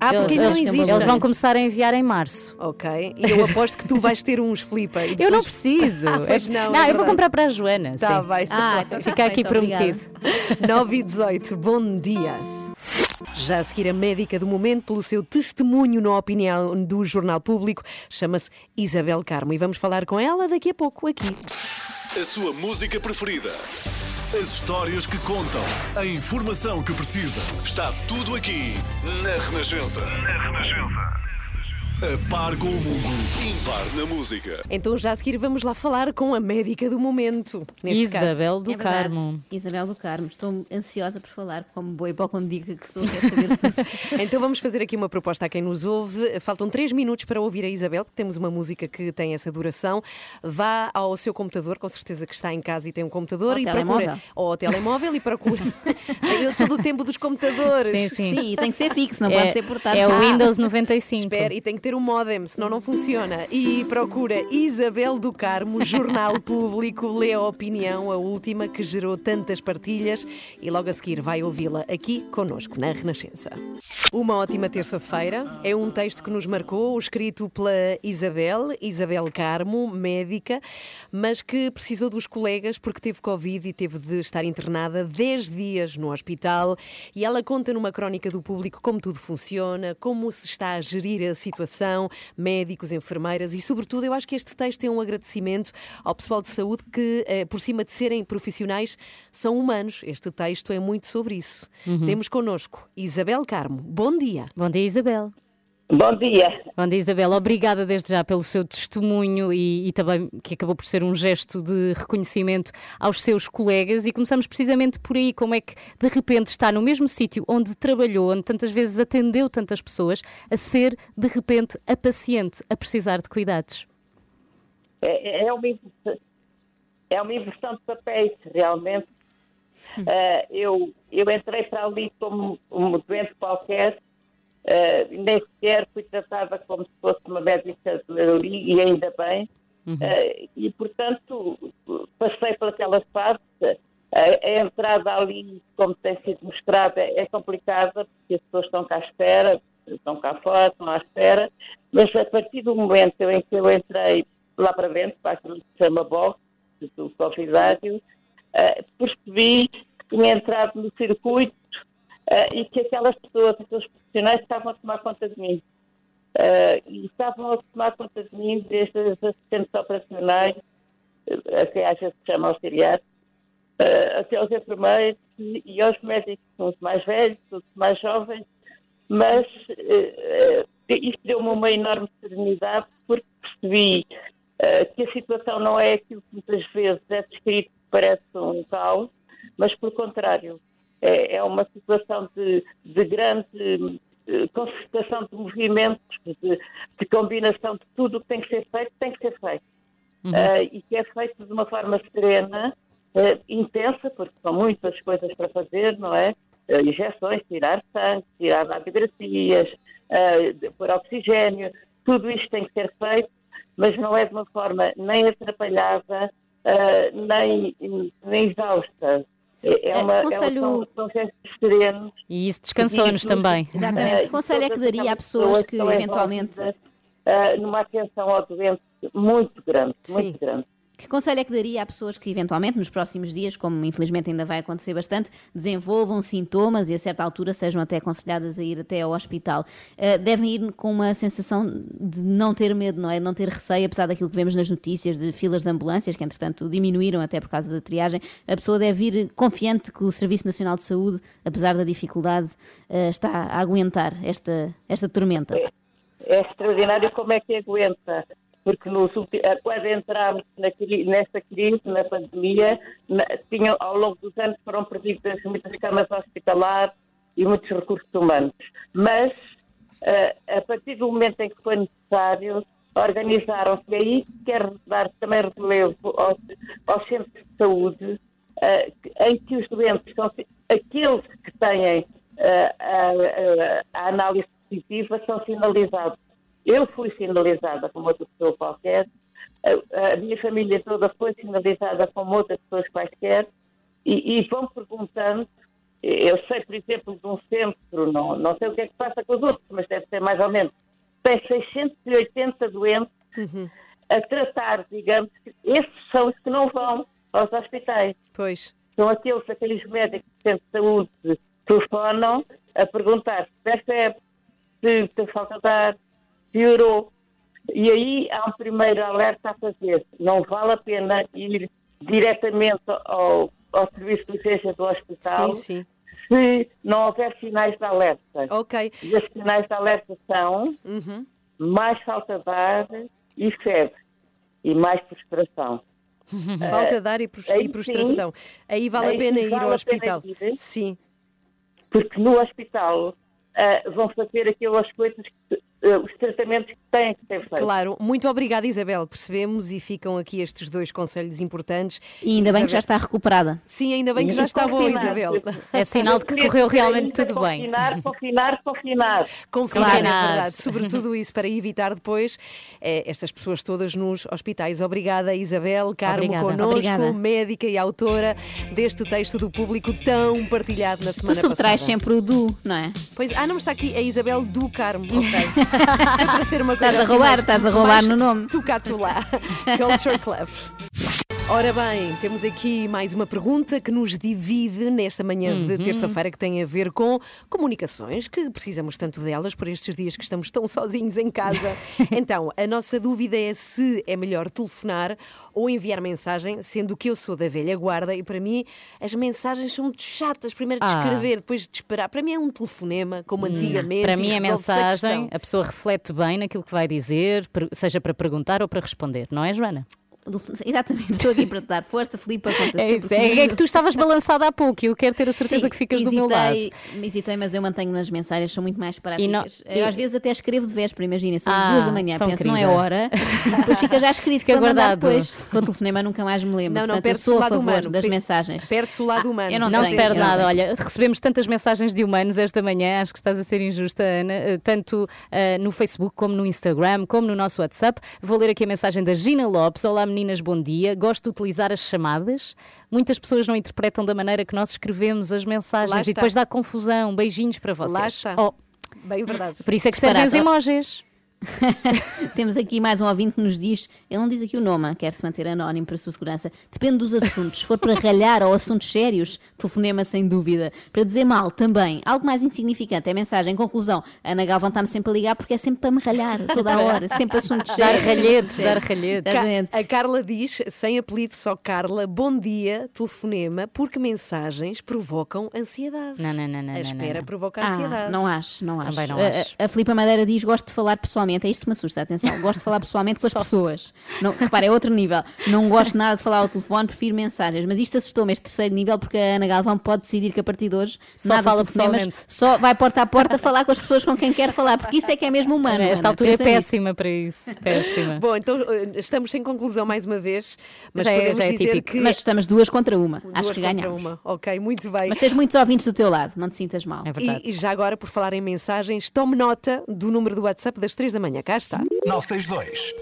Ah, porque ainda eles, não existe. eles vão começar a enviar em março. Ok. E eu aposto que tu vais ter uns, Filipa. e (laughs) Eu não depois- preciso. (laughs) Ah, pois É- não, é eu vou comprar para a Joana. Tá sim. bem, tá Ah, então tá Fica aqui obrigada. prometido. (laughs) 9 e 18, bom dia. Já a seguir, a médica do momento, pelo seu testemunho na opinião do Jornal Público, chama-se Isabel Carmo. E vamos falar com ela daqui a pouco aqui. A sua música preferida. As histórias que contam. A informação que precisa. Está tudo aqui na Renascença. Na Renascença. A par com o mundo, impar na música. Então, já a seguir, vamos lá falar com a médica do momento. Neste Isabel caso. do É. Carmo. Isabel do Carmo. Estou ansiosa por falar, como boi para quando diga que sou, quero saber tudo. (laughs) Então vamos fazer aqui uma proposta a quem nos ouve. Faltam três minutos para ouvir a Isabel, porque temos uma música que tem essa duração. Vá ao seu computador, com certeza que está em casa e tem um computador, Ou e telemóvel. procura. Ou ao telemóvel e procura. (laughs) Eu sou do tempo dos computadores. Sim, sim. Sim, e tem que ser fixo, não É- pode ser portátil. é o Windows 95. Espera, e tem que ter um modem, senão não funciona. E procura Isabel do Carmo, Jornal Público, lê a opinião, a última que gerou tantas partilhas, e logo a seguir vai ouvi-la aqui conosco, na Renascença. Uma ótima terça-feira. É um texto que nos marcou, escrito pela Isabel, Isabel Carmo, médica, mas que precisou dos colegas porque teve Covid e teve de estar internada 10 dias no hospital. E ela conta numa crónica do público como tudo funciona, como se está a gerir a situação, médicos, enfermeiras e, sobretudo, eu acho que este texto é um agradecimento ao pessoal de saúde que, eh, por cima de serem profissionais, são humanos. Este texto é muito sobre isso. Uhum. Temos connosco Isabel Carmo. Bom dia. Bom dia, Isabel. Bom dia. Bom dia, Isabel. Obrigada desde já pelo seu testemunho e, e também que acabou por ser um gesto de reconhecimento aos seus colegas. E começamos precisamente por aí: como é que de repente está no mesmo sítio onde trabalhou, onde tantas vezes atendeu tantas pessoas, a ser de repente a paciente a precisar de cuidados? É, é uma, é uma inversão de papéis, realmente. Ah, eu, eu entrei para ali como um doente qualquer, ah, nem sequer fui tratada como se fosse uma médica ali, e ainda bem. Ah, e, portanto, passei por aquela fase. A, a entrada ali, como tem sido mostrada, é complicada, porque as pessoas estão cá à espera, estão cá fora, estão à espera, mas a partir do momento em que eu entrei lá para dentro, para aquilo que se chama box, do convidário, eh, percebi que tinha entrado no circuito eh, e que aquelas pessoas, aqueles profissionais estavam a tomar conta de mim. E estavam a tomar conta de mim desde as assistentes operacionais, eh, a que às vezes se chama auxiliar, eh, até aos enfermeiros e, aos médicos, uns mais velhos, outros mais jovens, mas eh, isto deu-me uma enorme serenidade porque percebi que a situação não é aquilo que muitas vezes é descrito que parece um caos, mas pelo contrário, é, é uma situação de, de grande eh, concertação de movimentos, de, de combinação de tudo o que tem que ser feito, tem que ser feito. Uhum. Eh, e que é feito de uma forma serena, eh, intensa, porque são muitas coisas para fazer, não é? Eh, injeções, tirar sangue, tirar radiografias, de- pôr oxigênio, tudo isto tem que ser feito, mas não é de uma forma nem atrapalhada, eh, nem, nem exausta. É, é Eh, uma, conselho- é gestos serenos. E isso descansou-nos também. Exatamente. Que conselho é que daria a pessoas que eventualmente. eh, numa atenção ao doente muito grande, muito grande. Que conselho é que daria a pessoas que, eventualmente, nos próximos dias, como infelizmente ainda vai acontecer bastante, desenvolvam sintomas e a certa altura sejam até aconselhadas a ir até ao hospital? Eh, devem ir com uma sensação de não ter medo, não é? Não ter receio, apesar daquilo que vemos nas notícias de filas de ambulâncias, que entretanto diminuíram até por causa da triagem. A pessoa deve ir confiante que o Serviço Nacional de Saúde, apesar da dificuldade, eh, está a aguentar esta, esta tormenta. É extraordinário como é que aguenta, porque nos eh, quando cri- nesta crise, na pandemia, na- tinham, ao longo dos anos foram perdidas muitas camas hospitalares e muitos recursos humanos. Mas, eh, a partir do momento em que foi necessário, organizaram-se. Aí quero dar também relevo aos, aos centros de saúde, que- em que os doentes são aqueles que têm eh, a, a- a análise positiva são sinalizados. Eu fui sinalizada como outra pessoa qualquer, a, a minha família toda foi sinalizada como outras pessoas quaisquer, e, e vão perguntando. Eu sei, por exemplo, de um centro, não, não sei o que é que passa com os outros, mas deve ser mais ou menos, tem 680 doentes a tratar, digamos, esses são os que não vão aos hospitais. Pois. São aqueles, aqueles médicos de centro de saúde telefonam a perguntar se percebe, se tem falta de ar, piorou. E aí há um primeiro alerta a fazer. Não vale a pena ir diretamente ao, ao serviço de urgência do hospital Sim, sim. se não houver sinais de alerta. Ok. E os sinais de alerta são Uhum. mais falta de ar e febre e mais frustração. (laughs) Falta de ar e, frus- aí frustração. Aí vale aí a pena ir vale ao hospital. ir. Sim. porque no hospital ah, vão fazer aquelas coisas, que, os tratamentos que têm que ser feitos. Claro, muito obrigada Isabel, percebemos e ficam aqui estes dois conselhos importantes. E ainda bem que já está recuperada. Sim, ainda bem que já está boa Isabel. (laughs) É sinal de que correu realmente tudo bem. Confinar, confinar, confinar. Confinar, é Claro. verdade. (laughs) Sobretudo isso, para evitar depois eh, estas pessoas todas nos hospitais. Obrigada, Isabel Carmo, Obrigada. connosco, Obrigada. médica e autora deste texto do público tão partilhado na Tu semana subtrais passada. sempre o do, não é? Pois, ah, não, está aqui a Isabel do Carmo. (laughs) Ok. Para ser uma coisa Estás a assim roubar, mais- estás a roubar no nome. Tu cá, tu lá. Culture Club. Ora bem, temos aqui mais uma pergunta que nos divide nesta manhã de Uhum. terça-feira que tem a ver com comunicações, que precisamos tanto delas por estes dias que estamos tão sozinhos em casa. (laughs) então, a nossa dúvida é se é melhor telefonar ou enviar mensagem, sendo que eu sou da velha guarda e para mim as mensagens são muito chatas. Primeiro de Ah. escrever, depois de esperar. Para mim é um telefonema, como antigamente. Para mim, a resolve-se mensagem, questão. a pessoa reflete bem naquilo que vai dizer, seja para perguntar ou para responder, não é, Joana? Exatamente, estou aqui para te dar força, Filipe. É, isso, é, é que tu estavas balançada há pouco e eu quero ter a certeza Sim, que ficas do hesitei, meu lado. Hesitei, mas eu mantenho nas mensagens, são muito mais práticas. E não- Eu às vezes até escrevo de véspera, imagina, são Ah, duas da manhã, penso, não é querida. hora, e depois fica já escrito mandar guardado. depois. Com o telefonema nunca mais me lembro. Não, não, Portanto, eu perde-se sou o a lado favor humano. das mensagens. Perde-se o lado humano. eu não Não se perde nada. tenho. Olha, recebemos tantas mensagens de humanos esta manhã, acho que estás a ser injusta, Ana, eh, tanto eh, no Facebook como no Instagram, como no nosso WhatsApp. Vou ler aqui a mensagem da Gina Lopes. Olá meninas, bom dia. Gosto de utilizar as chamadas. Muitas pessoas não interpretam da maneira que nós escrevemos as mensagens e depois dá confusão. Beijinhos para vocês. Lá está. Oh, Bem verdade. por isso é que servem os emojis. (laughs) Temos aqui mais um ouvinte que nos diz, ele não diz aqui o nome, quer se manter anónimo para a sua segurança. Depende dos assuntos. Se for para ralhar ou assuntos sérios, telefonema sem dúvida. Para dizer mal, também. Algo mais insignificante é mensagem. Conclusão, a Ana Galvão está-me sempre a ligar porque é sempre para me ralhar, toda a hora. Sempre assuntos Dar sérios. ralhetes, sempre dar ralhetes. A Carla diz, sem apelido, só Carla, bom dia, telefonema, porque mensagens provocam ansiedade. Não, não, não, não. A não, espera não. provoca Ah, ansiedade. não acho, não acho. Também não A- acho. A, a Filipa Madeira diz: gosto de falar pessoalmente. É isto que me assusta, atenção. Gosto de falar pessoalmente com as (laughs) pessoas. Não, repara, é outro nível. Não gosto nada de falar ao telefone, prefiro mensagens. Mas isto assustou-me, este terceiro nível, porque a Ana Galvão pode decidir que a partir de hoje Só nada fala pessoalmente. Só vai porta a porta falar com as pessoas com quem quer falar, porque isso é que é mesmo humano. Esta Ana, altura é pensa nisso. péssima para isso. Péssima. Bom, então eh, estamos sem conclusão mais uma vez, mas Já é- podemos já é dizer típico. que Mas estamos duas contra uma. duas Acho que ganhamos. uma. Ok, muito bem. Mas tens muitos ouvintes do teu lado, não te sintas mal. É verdade. E, e já agora, por falar em mensagens, tome nota do número do WhatsApp das 3 da manhã. Cá está. 962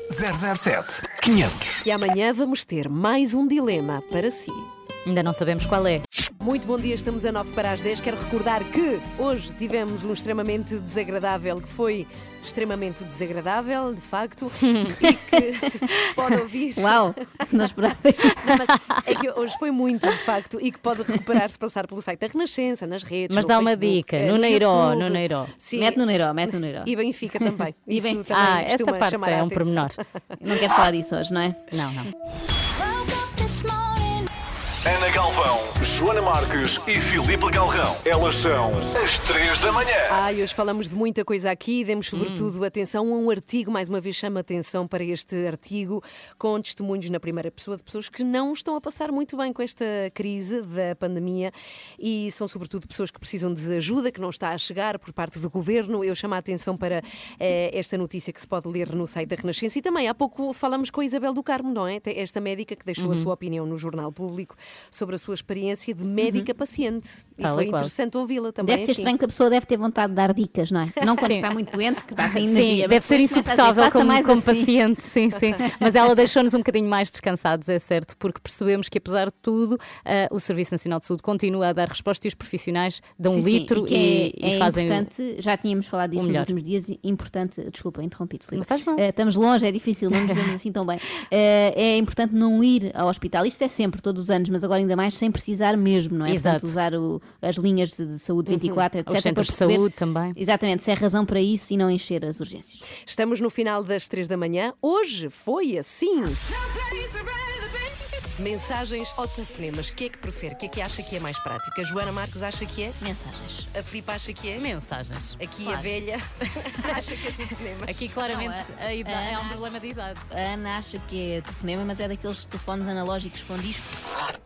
007 500. E amanhã vamos ter mais um dilema para si. Ainda não sabemos qual é. Muito bom dia, estamos a 9 para as 10. Quero recordar que hoje tivemos um extremamente desagradável, que foi extremamente desagradável, de facto, (laughs) e que (laughs) pode ouvir. Uau, não esperava. Mas é que hoje foi muito, de facto, e que pode recuperar se passar pelo site da Renascença, nas redes. Mas no dá uma Facebook, dica, eh, no Neiró, YouTube. no Neiró. Sim. Mete no Neiró, mete no Neiró. E Benfica também. (laughs) E bem- também Ah, essa parte é um pormenor. Não queres falar disso hoje, não é? Não, não. Ana Galvão, Joana Marques e Filipe Galrão. Elas são as 3 da manhã. Ai, hoje falamos de muita coisa aqui e demos Hum. sobretudo atenção a um artigo, mais uma vez chama atenção para este artigo, com testemunhos na primeira pessoa de pessoas que não estão a passar muito bem com esta crise da pandemia e são sobretudo pessoas que precisam de ajuda, que não está a chegar por parte do governo. Eu chamo a atenção para eh, esta notícia que se pode ler no site da Renascença e também há pouco falamos com a Isabel do Carmo, não é? Esta médica que deixou a Uhum. sua opinião no Jornal Público sobre a sua experiência de médica-paciente. E Tal foi e qual. interessante ouvi-la também. Deve ser aqui. estranho que a pessoa deve ter vontade de dar dicas, não é? (laughs) Não quando Sim. está muito doente, que está sem Sim, energia. mas deve ser dizer, insuportável "Faça como, mais como assim." paciente, sim, sim. (laughs) Mas ela deixou-nos um bocadinho mais descansados, é certo, porque percebemos que, apesar de tudo, ah, o Serviço Nacional de Saúde continua a dar resposta e os profissionais dão Sim, sim, litro que e, é, e é fazem. o- importante, já tínhamos falado disso nos últimos dias, e importante, desculpa, interrompido, Filipe. Faz mal. Eh, estamos longe, é difícil, não nos vemos assim tão bem. Eh, é importante não ir ao hospital, isto é sempre, todos os anos, mas agora ainda mais sem precisar mesmo, não é? Exato. Portanto, usar o- as linhas de, de saúde 24, etc. Os centros de saúde também. Exatamente, se é razão para isso e não encher as urgências. Estamos no final das três da manhã. Hoje foi assim. Mensagens ou telefonemas? O que é que prefere? O que é que acha que é mais prático? A Joana Marques acha que é? Mensagens. A Filipe acha que é? Mensagens. Aqui a Claro. velha (laughs) acha que é telefonemas. Aqui claramente Não, a- a ida- é um Ana problema de idade. A Ana acha que é telefonema, mas é daqueles telefones analógicos com disco.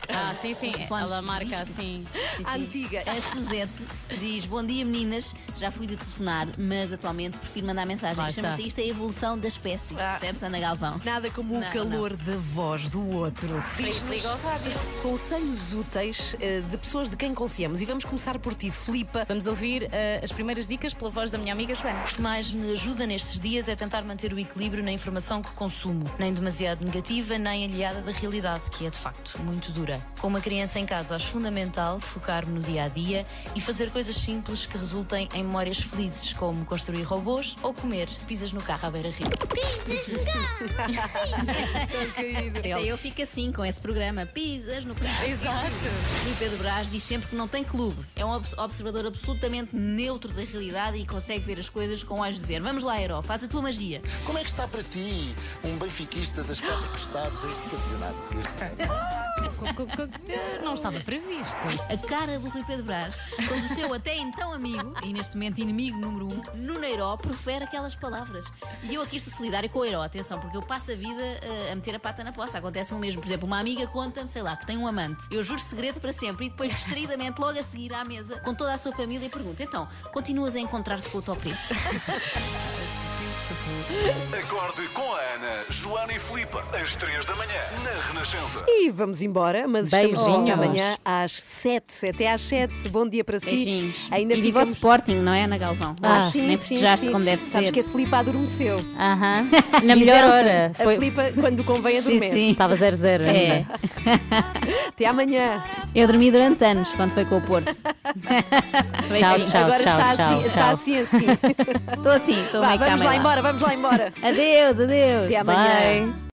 Ah, sim, sim. Ela marca disco. assim. Sim, sim. Antiga. A Suzette diz: Bom dia, meninas. Já fui de telefonar, mas atualmente prefiro mandar mensagem. Está. Chama-se isto a evolução da espécie. Percebes, Ana Galvão? Nada como o Não, calor da voz do outro. Isso liga ao rádio. Conselhos úteis eh, de pessoas de quem confiamos. E vamos começar por ti, Filipa. Vamos ouvir eh, as primeiras dicas pela voz da minha amiga Joana. O que mais me ajuda nestes dias é tentar manter o equilíbrio na informação que consumo, nem demasiado negativa, nem aliada da realidade, que é de facto muito dura. Com uma criança em casa, acho fundamental focar-me no dia a dia e fazer coisas simples que resultem em memórias felizes, como construir robôs ou comer pizzas no carro à beira-rio. Até (laughs) eu fico assim com esse programa. Pisas no carro. (laughs) Exato. E Pedro Brás diz sempre que não tem clube. É um obs- observador absolutamente neutro da realidade e consegue ver as coisas com olhos de ver. Vamos lá, Hero, faz a tua magia. Como é que está para ti, um benfiquista das quatro costados em campeonato? (laughs) Não estava previsto. A cara do Rui Pedro Brás, quando o seu até então amigo, e neste momento inimigo número um, no Neiró, profere aquelas palavras. E eu aqui estou solidária com o Neiró, atenção, porque eu passo a vida eh, a meter a pata na poça. Acontece-me o mesmo. Por exemplo, uma amiga conta-me, sei lá, que tem um amante. Eu juro segredo para sempre e depois, distraidamente, logo a seguir à mesa, com toda a sua família, pergunto: então, continuas a encontrar-te com o teu primo? (laughs) Acorde com a Ana, Joana e Filipe, às 3 da manhã, na Renascença. E vamos embora, mas estamos de Beijinhos. amanhã às 7, até às 7. Bom dia para si. Beijinhos. Ainda e viva o ficamos... Sporting, não é, Ana Galvão? Ah, Hoje, sim, nem sim, festejaste sim. como deve Sabes ser. que a Filipa adormeceu. Aham. (laughs) Na melhor hora. A Filipa, quando convém, Sim, adormece. sim. Estava 0-0 ainda. É. (laughs) Até amanhã. Eu dormi durante anos quando foi com o Porto. (laughs) Tchau, tchau, Agora tchau, está, tchau, assim, tchau. está assim, assim. (laughs) Estou assim, estou Vá, meio vamos lá embora, vamos lá embora. Adeus, adeus. Até amanhã. Bye.